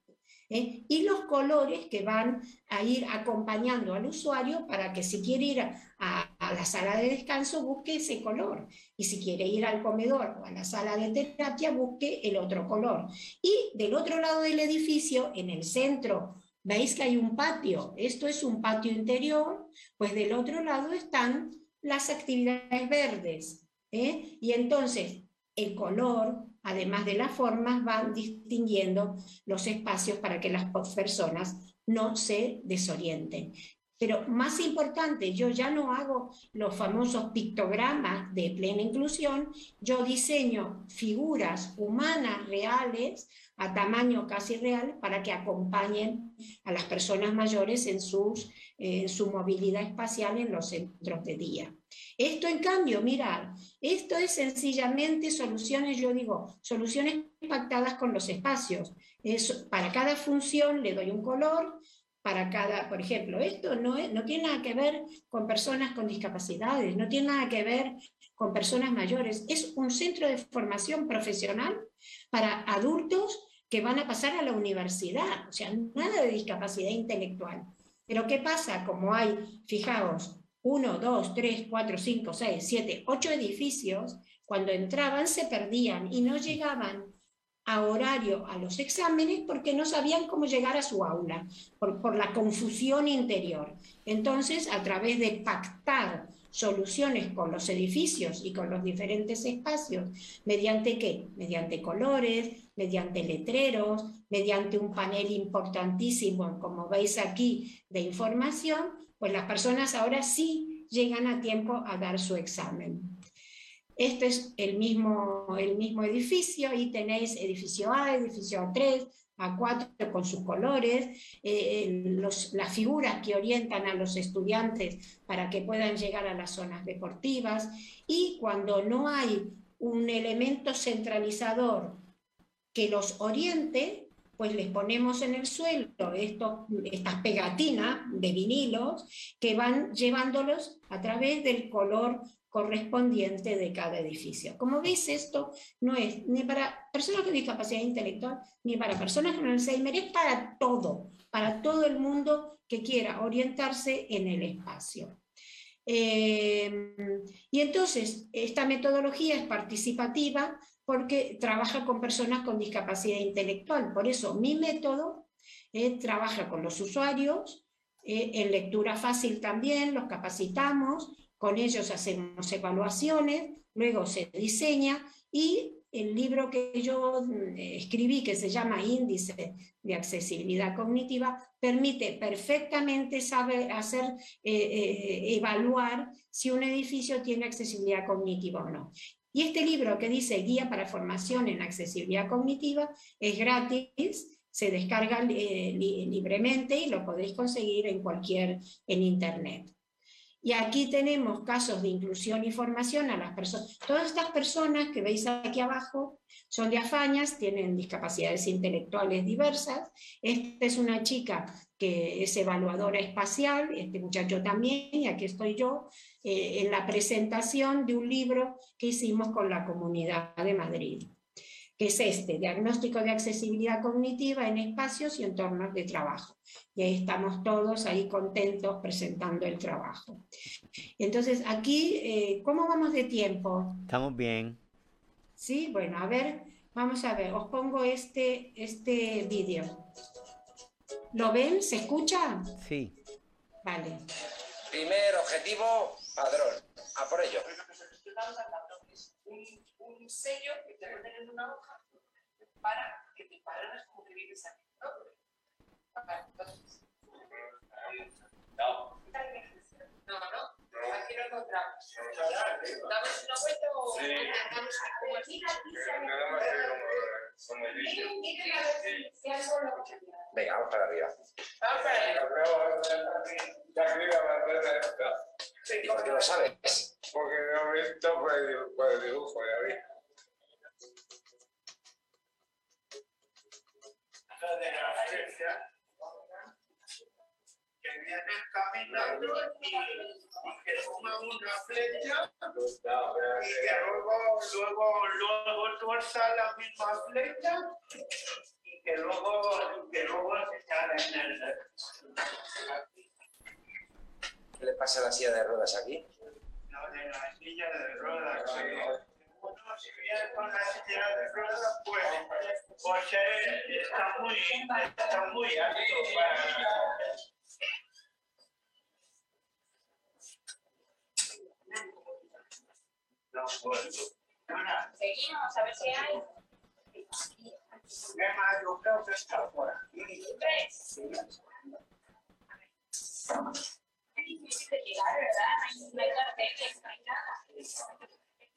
¿eh? y los colores que van a ir acompañando al usuario para que si quiere ir a, la sala de descanso busque ese color y si quiere ir al comedor o a la sala de terapia busque el otro color. Y del otro lado del edificio, en el centro, veis que hay un patio, esto es un patio interior, pues del otro lado están las actividades verdes. ¿eh? Y entonces el color, además de las formas, van distinguiendo los espacios para que las personas no se desorienten. Pero más importante, yo ya no hago los famosos pictogramas de plena inclusión, yo diseño figuras humanas reales a tamaño casi real para que acompañen a las personas mayores en, sus, su movilidad espacial en los centros de día. Esto, en cambio, mirad, esto es sencillamente soluciones, yo digo, soluciones pactadas con los espacios. para cada función le doy un color, para cada, por ejemplo, esto no, no tiene nada que ver con personas con discapacidades, no tiene nada que ver con personas mayores, es un centro de formación profesional para adultos que van a pasar a la universidad, o sea, nada de discapacidad intelectual. Pero ¿qué pasa? Como hay, fijaos, uno, dos, tres, cuatro, cinco, seis, siete, ocho edificios, cuando entraban se perdían y no llegaban a horario a los exámenes porque no sabían cómo llegar a su aula, por, por la confusión interior. Entonces, a través de pactar soluciones con los edificios y con los diferentes espacios, mediante qué? Mediante colores, mediante letreros, mediante un panel importantísimo, como veis aquí, de información, pues las personas ahora sí llegan a tiempo a dar su examen. Este es el mismo, el mismo edificio, ahí tenéis edificio A, edificio A3, A4 con sus colores, eh, las figuras que orientan a los estudiantes para que puedan llegar a las zonas deportivas y cuando no hay un elemento centralizador que los oriente, pues les ponemos en el suelo estas pegatinas de vinilos que van llevándolos a través del color correspondiente de cada edificio. Como veis, esto no es ni para personas con discapacidad intelectual ni para personas con Alzheimer, es para todo, para todo el mundo que quiera orientarse en el espacio. Eh, y entonces, esta metodología es participativa, porque trabaja con personas con discapacidad intelectual. Por eso mi método eh, trabaja con los usuarios, eh, en lectura fácil también, los capacitamos, con ellos hacemos evaluaciones, luego se diseña y el libro que yo mm, escribí, que se llama Índice de Accesibilidad Cognitiva, permite perfectamente saber, hacer, eh, evaluar si un edificio tiene accesibilidad cognitiva o no. Y este libro que dice Guía para Formación en Accesibilidad Cognitiva es gratis, se descarga eh, libremente y lo podéis conseguir en cualquier, en internet. Y aquí tenemos casos de inclusión y formación a las personas. Todas estas personas que veis aquí abajo son de Afañas, tienen discapacidades intelectuales diversas. Esta es una chica que es evaluadora espacial, este muchacho también, y aquí estoy yo, eh, en la presentación de un libro que hicimos con la Comunidad de Madrid, que es este, Diagnóstico de Accesibilidad Cognitiva en Espacios y Entornos de Trabajo. Y ahí estamos todos ahí contentos presentando el trabajo. Entonces, aquí, eh, ¿cómo vamos de tiempo? Estamos bien. Sí, bueno, a ver, vamos a ver, os pongo este, este vídeo. ¿Lo ven? ¿Se escucha? Sí. Vale. Primer objetivo, padrón. A por ello. Un, sello que te ponen en una hoja para que te pares como que vives aquí. ¿no? Entonces, No. No, no. Aquí lo encontramos. ¿Damos una vuelta o damos como así? Venga, vamos para arriba. Vamos para allá. ¿Y por qué lo sabes? Porque lo he visto por el, por el dibujo, ya vi. De la flecha que vienen caminando y, que toman una flecha y que luego, luego, luego tuerza la misma flecha y que luego, que luego se sale en el ¿Qué le pasa a la silla de ruedas aquí? no, de la silla de ruedas. Pues, pues eh, está muy, no puedo. Seguimos, a ver si hay. Emma, yo creo que está aquí. Tres. Es difícil de llegar, ¿verdad? No hay carteles, no hay nada.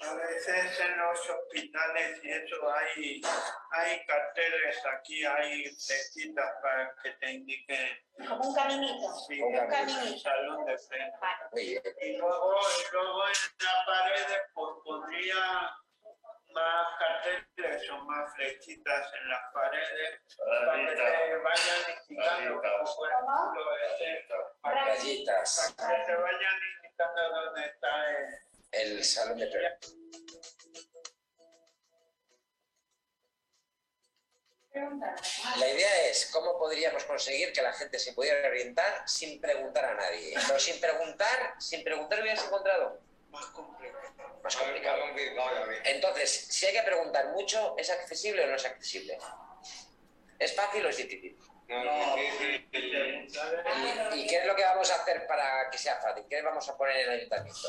a veces en los hospitales y eso hay, hay carteles aquí, hay flechitas para que te indiquen Como un caminito. si Un caminito. el salón de frente. Vale. Y luego, y luego en la pared pues, pondría más carteles o más flechitas en las paredes para que te vayan indicando como por ejemplo este, para que, para que te vayan indicando dónde está el, El salón de pre- La idea es cómo podríamos conseguir que la gente se pudiera orientar sin preguntar a nadie. Pero sin preguntar, sin preguntar hubieras encontrado más complicado. más complicado. Entonces, si hay que preguntar mucho, ¿es accesible o no es accesible? ¿Es fácil o es difícil? ¿Y, y qué es lo que vamos a hacer para que sea fácil? ¿Qué vamos a poner en el ayuntamiento?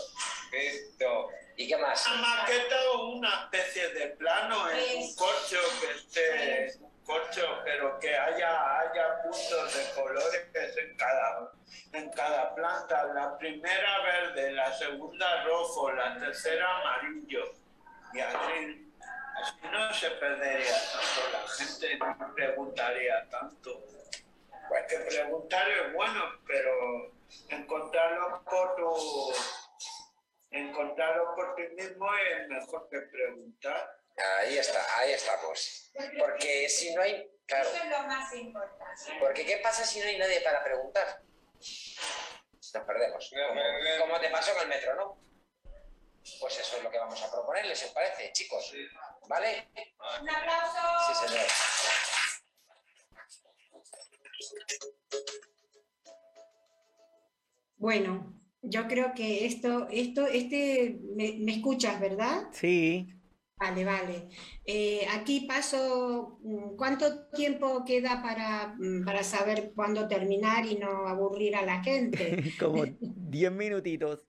Esto. ¿Y qué más? Una maqueta o una especie de plano en un corcho que esté corcho, pero que haya, haya puntos de colores en cada, en cada planta. La primera verde, la segunda rojo, la tercera amarillo. Y así, así no se perdería tanto, la gente no preguntaría tanto. Bueno, Que preguntar es bueno, pero encontrarlo por tu encontrarlo por ti mismo es mejor que preguntar. ahí está, ahí estamos. Porque si no hay, claro, Eso es lo más importante. porque ¿qué pasa si no hay nadie para preguntar? Nos perdemos. Como, como te pasó con el metro, ¿no? Pues eso es lo que vamos a proponerles, ¿os parece, chicos? ¿Vale? Un aplauso. Sí, señor. Bueno, yo creo que esto, esto, este, me, me escuchas, ¿verdad? Sí, Vale, vale. Eh, aquí paso, mm, ¿cuánto tiempo queda para, mm, para saber cuándo terminar y no aburrir a la gente? [laughs] como [laughs] 10 minutitos.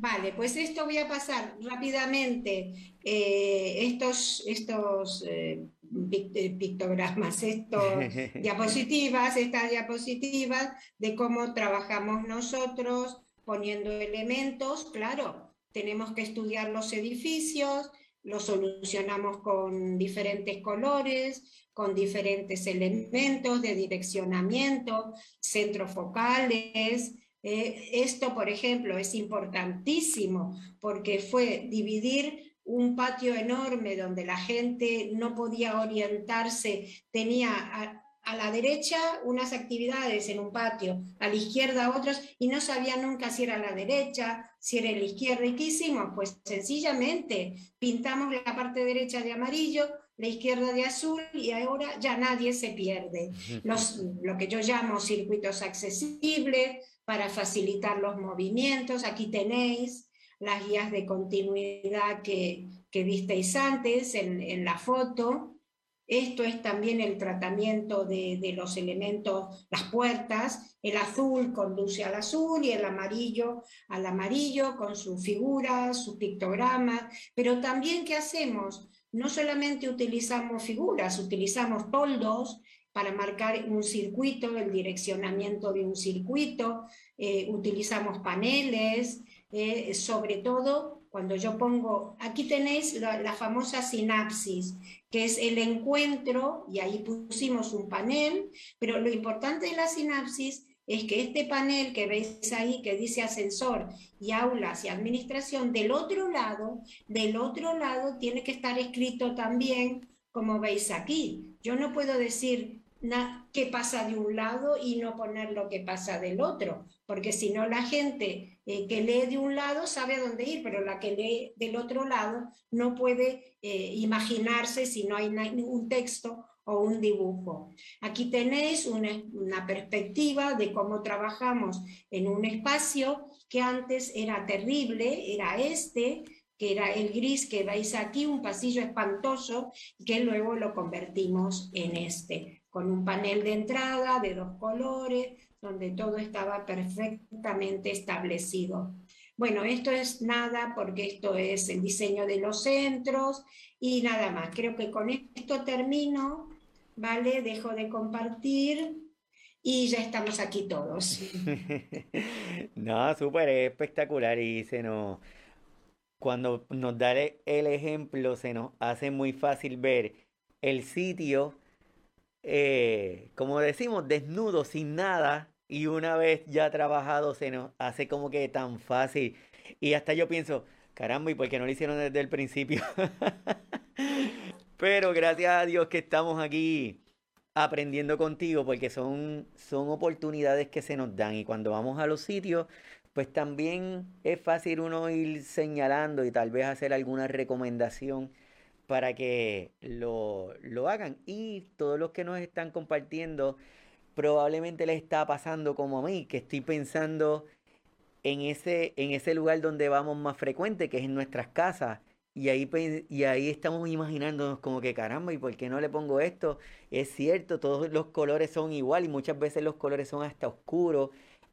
Vale, pues esto voy a pasar rápidamente. eh, estos estos eh, eh, pictogramas, estos [laughs] diapositivas, estas diapositivas de cómo trabajamos nosotros poniendo elementos. Claro, tenemos que estudiar los edificios, los solucionamos con diferentes colores, con diferentes elementos de direccionamiento, centros focales. Eh, esto, por ejemplo, es importantísimo porque fue dividir un patio enorme donde la gente no podía orientarse, tenía a, a la derecha unas actividades en un patio, a la izquierda otras, y no sabía nunca si era a la derecha, si era a la izquierda. ¿Y qué hicimos? Pues sencillamente pintamos la parte derecha de amarillo, la izquierda de azul, y ahora ya nadie se pierde. Los, lo que yo llamo circuitos accesibles, para facilitar los movimientos. Aquí tenéis las guías de continuidad que, visteis antes en, en la foto. Esto es también el tratamiento de, de, los elementos, las puertas. El azul conduce al azul y el amarillo al amarillo con sus figuras, sus pictogramas. Pero también, ¿qué hacemos? No solamente utilizamos figuras, utilizamos toldos para marcar un circuito, el direccionamiento de un circuito, eh, utilizamos paneles, eh, sobre todo cuando yo pongo, aquí tenéis la, la, famosa sinapsis, que es el encuentro, y ahí pusimos un panel, pero lo importante de la sinapsis es que este panel que veis ahí, que dice ascensor y aulas y administración, del otro lado, del otro lado tiene que estar escrito también, como veis aquí. Yo no puedo decir qué pasa de un lado y no poner lo que pasa del otro, porque si no la gente eh, que lee de un lado sabe a dónde ir, pero la que lee del otro lado no puede eh, imaginarse si no hay un texto o un dibujo. Aquí tenéis una, una perspectiva de cómo trabajamos en un espacio que antes era terrible, era este, que era el gris que veis aquí, un pasillo espantoso, que luego lo convertimos en este con un panel de entrada de dos colores, donde todo estaba perfectamente establecido. Bueno, esto es nada porque esto es el diseño de los centros y nada más. Creo que con esto termino, ¿vale? Dejo de compartir y ya estamos aquí todos. [laughs] no, súper espectacular y se cuando nos da el ejemplo, se nos hace muy fácil ver el sitio eh, como decimos, desnudo, sin nada, y una vez ya trabajado se nos hace como que tan fácil. Y hasta yo pienso, caramba, ¿y por qué no lo hicieron desde el principio? [laughs] Pero gracias a Dios que estamos aquí aprendiendo contigo, porque son, son oportunidades que se nos dan. Y cuando vamos a los sitios, pues también es fácil uno ir señalando y tal vez hacer alguna recomendación para que lo, lo hagan. Y todos los que nos están compartiendo, probablemente les está pasando como a mí, que estoy pensando en ese, en ese lugar donde vamos más frecuente, que es en nuestras casas. Y ahí, y ahí estamos imaginándonos como que caramba, ¿y por qué no le pongo esto? Es cierto, todos los colores son igual y muchas veces los colores son hasta oscuros.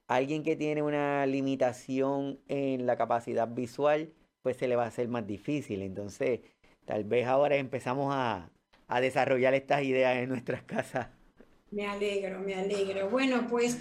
Alguien que tiene una limitación en la capacidad visual, pues se le va a hacer más difícil. Entonces, Tal vez ahora empezamos a, desarrollar estas ideas en nuestras casas. Me alegro, me alegro. Bueno, pues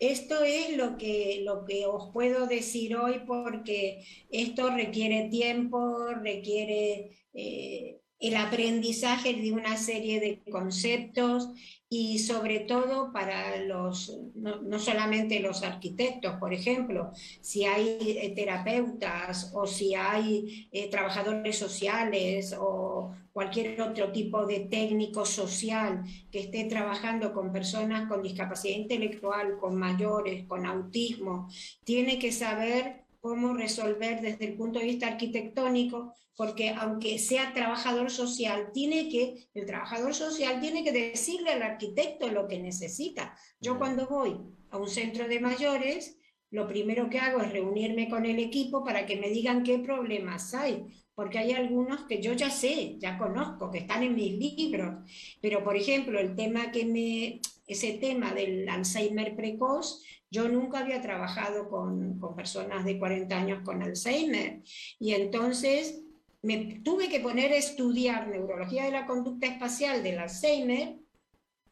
esto es lo que, lo que os puedo decir hoy porque esto requiere tiempo, requiere eh, el aprendizaje de una serie de conceptos y sobre todo para los, no, no, solamente los arquitectos, por ejemplo, si hay eh, terapeutas o si hay eh, trabajadores sociales o cualquier otro tipo de técnico social que esté trabajando con personas con discapacidad intelectual, con mayores, con autismo, tiene que saber cómo resolver desde el punto de vista arquitectónico porque aunque sea trabajador social, tiene que, el trabajador social tiene que decirle al arquitecto lo que necesita. Yo cuando voy a un centro de mayores, lo primero que hago es reunirme con el equipo para que me digan qué problemas hay, porque hay algunos que yo ya sé, ya conozco, que están en mis libros, pero por ejemplo, el tema que me, ese tema del Alzheimer precoz, yo nunca había trabajado con, con personas de 40 años con Alzheimer, y entonces me tuve que poner a estudiar neurología de la conducta espacial del Alzheimer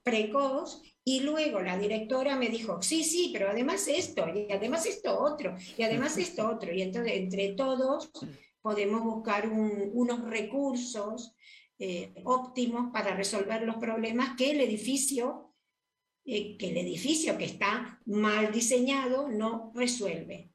precoz y luego la directora me dijo, sí, sí, pero además esto, y además esto otro, y además esto otro. Y entonces entre todos podemos buscar un, unos recursos eh, óptimos para resolver los problemas que el edificio, eh, que el edificio que está mal diseñado no resuelve.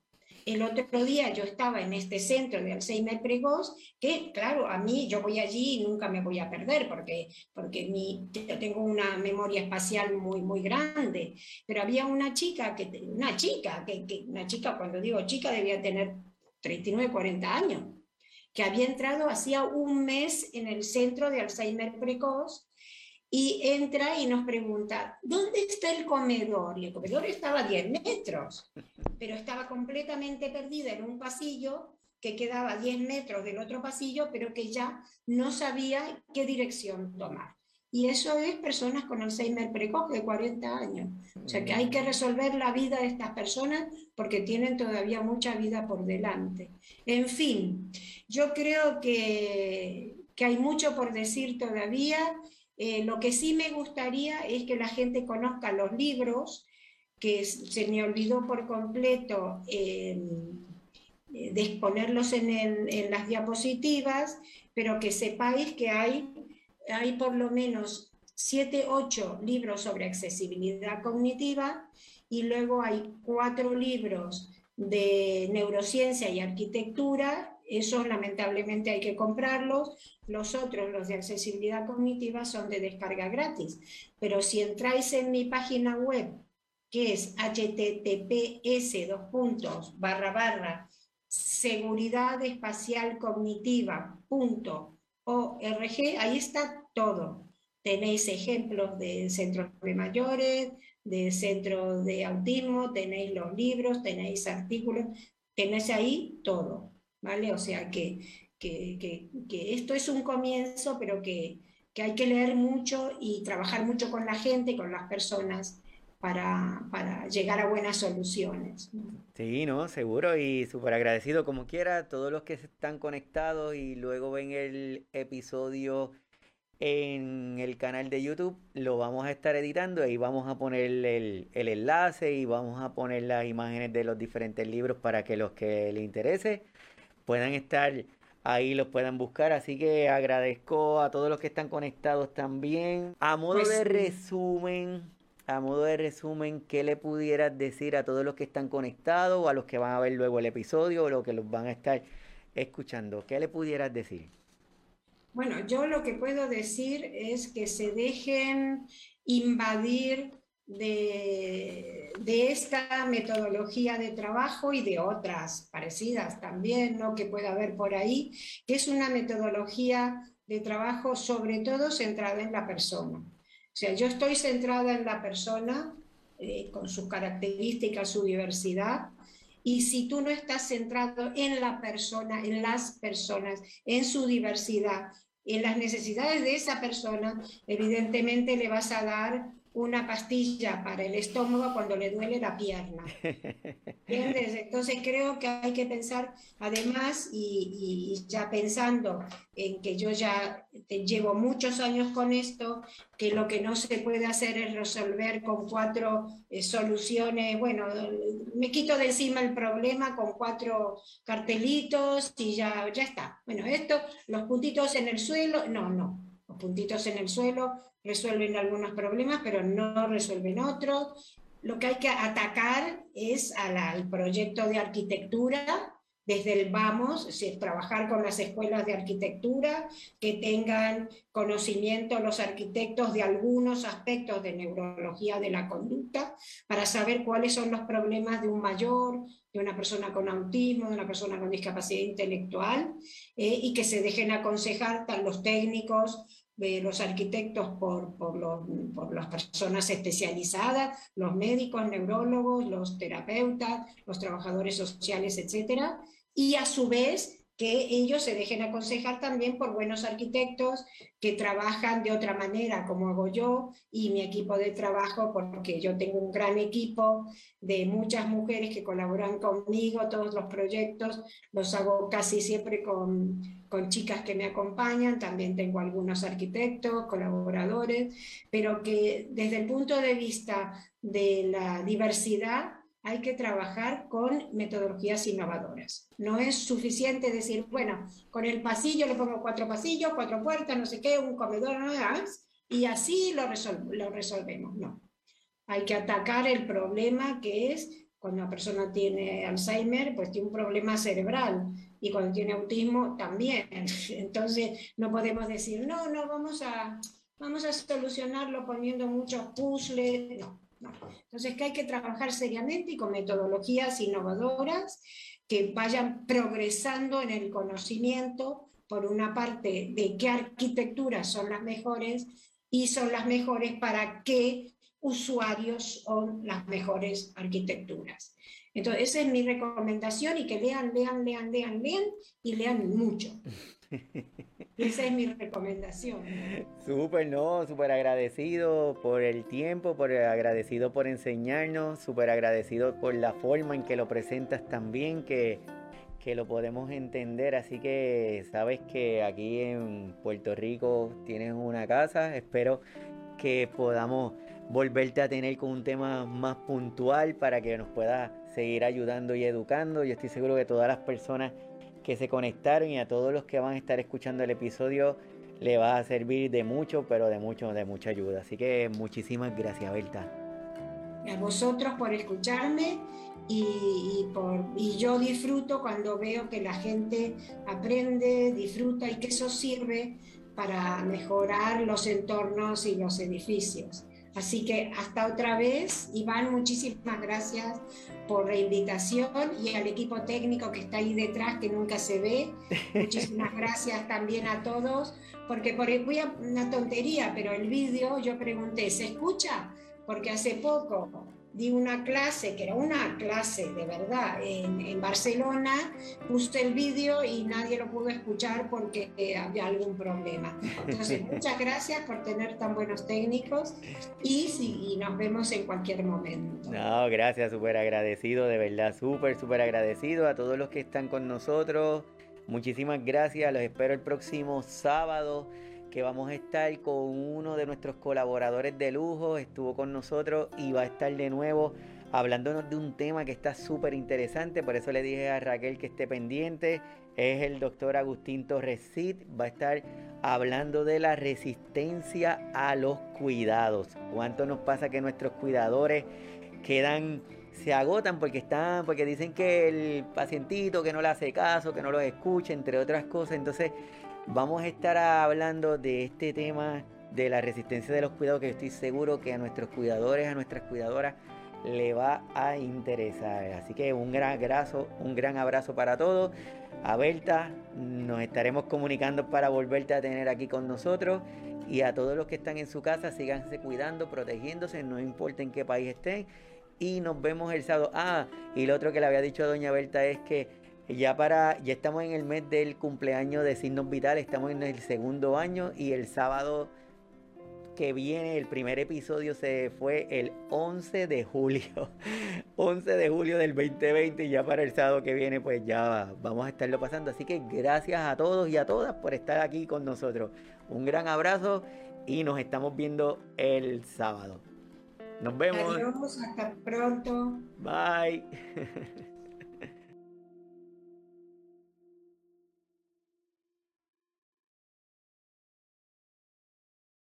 El otro día yo estaba en este centro de Alzheimer precoz, que claro, a mí yo voy allí y nunca me voy a perder porque, porque mi, yo tengo una memoria espacial muy, muy grande, pero había una chica, que, una chica, que, que una chica, cuando digo chica, debía tener 39, 40 años, que había entrado hacía un mes en el centro de Alzheimer precoz y entra y nos pregunta, ¿dónde está el comedor? Y el comedor estaba a 10 metros, pero estaba completamente perdida en un pasillo que quedaba a 10 metros del otro pasillo, pero que ya no sabía qué dirección tomar. Y eso es personas con Alzheimer precoz de 40 años. O sea que hay que resolver la vida de estas personas porque tienen todavía mucha vida por delante. En fin, yo creo que, que hay mucho por decir todavía. Eh, lo que sí me gustaría es que la gente conozca los libros, que se me olvidó por completo eh, de exponerlos en, en las diapositivas, pero que sepáis que hay hay por lo menos siete, ocho libros sobre accesibilidad cognitiva y luego hay cuatro libros de neurociencia y arquitectura. Esos lamentablemente hay que comprarlos. Los otros, los de accesibilidad cognitiva, son de descarga gratis. Pero si entráis en mi página web, que es https barra barra seguridad espacial ORG, ahí está todo. Tenéis ejemplos de centros de mayores, de centros de autismo, tenéis los libros, tenéis artículos, tenéis ahí todo, ¿vale? O sea que, que, que, esto es un comienzo, pero que, que, hay que leer mucho y trabajar mucho con la gente, con las personas. Para, para llegar a buenas soluciones. Sí, no, seguro y súper agradecido como quiera todos los que están conectados y luego ven el episodio en el canal de YouTube, lo vamos a estar editando y vamos a poner el, enlace y vamos a poner las imágenes de los diferentes libros para que los que les interese puedan estar ahí, los puedan buscar. Así que agradezco a todos los que están conectados también. A modo pues de resumen, a modo de resumen, ¿qué le pudieras decir a todos los que están conectados o a los que van a ver luego el episodio o los que los van a estar escuchando? ¿Qué le pudieras decir? Bueno, yo lo que puedo decir es que se dejen invadir de, esta metodología de trabajo y de otras parecidas también, ¿no? que pueda haber por ahí, que es una metodología de trabajo sobre todo centrada en la persona. O sea, yo estoy centrada en la persona, eh, con sus características, su diversidad, y si tú no estás centrado en la persona, en las personas, en su diversidad, en las necesidades de esa persona, evidentemente le vas a dar una pastilla para el estómago cuando le duele la pierna. Entonces creo que hay que pensar, además, y, ya pensando en que yo ya llevo muchos años con esto, que lo que no se puede hacer es resolver con cuatro eh, soluciones, bueno, me quito de encima el problema con cuatro cartelitos y ya, ya está. Bueno, esto, los puntitos en el suelo, no, no, los puntitos en el suelo resuelven algunos problemas, pero no resuelven otros. Lo que hay que atacar es al proyecto de arquitectura desde el vamos, es trabajar con las escuelas de arquitectura, que tengan conocimiento los arquitectos de algunos aspectos de neurología de la conducta, para saber cuáles son los problemas de un mayor, de una persona con autismo, de una persona con discapacidad intelectual, eh, y que se dejen aconsejar los técnicos los arquitectos por, por, por, las personas especializadas, los médicos, neurólogos, los terapeutas, los trabajadores sociales, etcétera, y a su vez que ellos se dejen aconsejar también por buenos arquitectos que trabajan de otra manera, como hago yo y mi equipo de trabajo, porque yo tengo un gran equipo de muchas mujeres que colaboran conmigo, todos los proyectos los hago casi siempre con, con chicas que me acompañan, también tengo algunos arquitectos, colaboradores, pero que desde el punto de vista de la diversidad, hay que trabajar con metodologías innovadoras. No es suficiente decir, bueno, con el pasillo le pongo cuatro pasillos, cuatro puertas, no sé qué, un comedor, más, y así lo, lo resolvemos. No. Hay que atacar el problema que es cuando una persona tiene Alzheimer, pues tiene un problema cerebral y cuando tiene autismo también. Entonces no podemos decir, no, no, vamos a, vamos a solucionarlo poniendo muchos puzzles. No, entonces, que hay que trabajar seriamente y con metodologías innovadoras que vayan progresando en el conocimiento, por una parte, de qué arquitecturas son las mejores y son las mejores para qué usuarios son las mejores arquitecturas. Entonces, esa es mi recomendación y que lean, lean, lean, lean, lean y lean mucho. [laughs] Esa es mi recomendación. Súper, no, súper agradecido por el tiempo, por agradecido por enseñarnos, súper agradecido por la forma en que lo presentas también, que, que lo podemos entender. Así que sabes que aquí en Puerto Rico tienes una casa. Espero que podamos volverte a tener con un tema más puntual para que nos pueda seguir ayudando y educando. Yo estoy seguro que todas las personas que se conectaron y a todos los que van a estar escuchando el episodio le va a servir de mucho, pero de mucho, de mucha ayuda. Así que muchísimas gracias, Berta. A vosotros por escucharme y, por, y yo disfruto cuando veo que la gente aprende, disfruta y que eso sirve para mejorar los entornos y los edificios. Así que hasta otra vez, Iván, muchísimas gracias por la invitación y al equipo técnico que está ahí detrás que nunca se ve. [laughs] Muchísimas gracias también a todos, porque por voy a una tontería, pero el vídeo yo pregunté, ¿se escucha? Porque hace poco di una clase, que era una clase de verdad, en, Barcelona, puse el vídeo y nadie lo pudo escuchar porque eh, había algún problema. Entonces, [laughs] muchas gracias por tener tan buenos técnicos y, y nos vemos en cualquier momento. No, gracias, súper agradecido, de verdad, súper, súper agradecido a todos los que están con nosotros. Muchísimas gracias, los espero el próximo sábado que vamos a estar con uno de nuestros colaboradores de lujo, estuvo con nosotros y va a estar de nuevo hablándonos de un tema que está súper interesante, por eso le dije a Raquel que esté pendiente, es el doctor Agustín Torres va a estar hablando de la resistencia a los cuidados, cuánto nos pasa que nuestros cuidadores quedan se agotan porque están porque dicen que el pacientito que no le hace caso, que no los escucha, entre otras cosas, entonces Vamos a estar hablando de este tema de la resistencia de los cuidados que estoy seguro que a nuestros cuidadores, a nuestras cuidadoras le va a interesar. Así que un gran abrazo, un gran abrazo para todos. A Berta, nos estaremos comunicando para volverte a tener aquí con nosotros. Y a todos los que están en su casa, síganse cuidando, protegiéndose, no importa en qué país estén. Y nos vemos el sábado. Ah, y lo otro que le había dicho a Doña Berta es que ya para, ya estamos en el mes del cumpleaños de Signos Vitales, estamos en el segundo año y el sábado que viene, el primer episodio se fue el 11 de julio. [laughs] 11 de julio del 2020 y ya para el sábado que viene pues ya vamos a estarlo pasando. Así que gracias a todos y a todas por estar aquí con nosotros. Un gran abrazo y nos estamos viendo el sábado. Nos vemos. Adiós, hasta pronto. Bye. [laughs]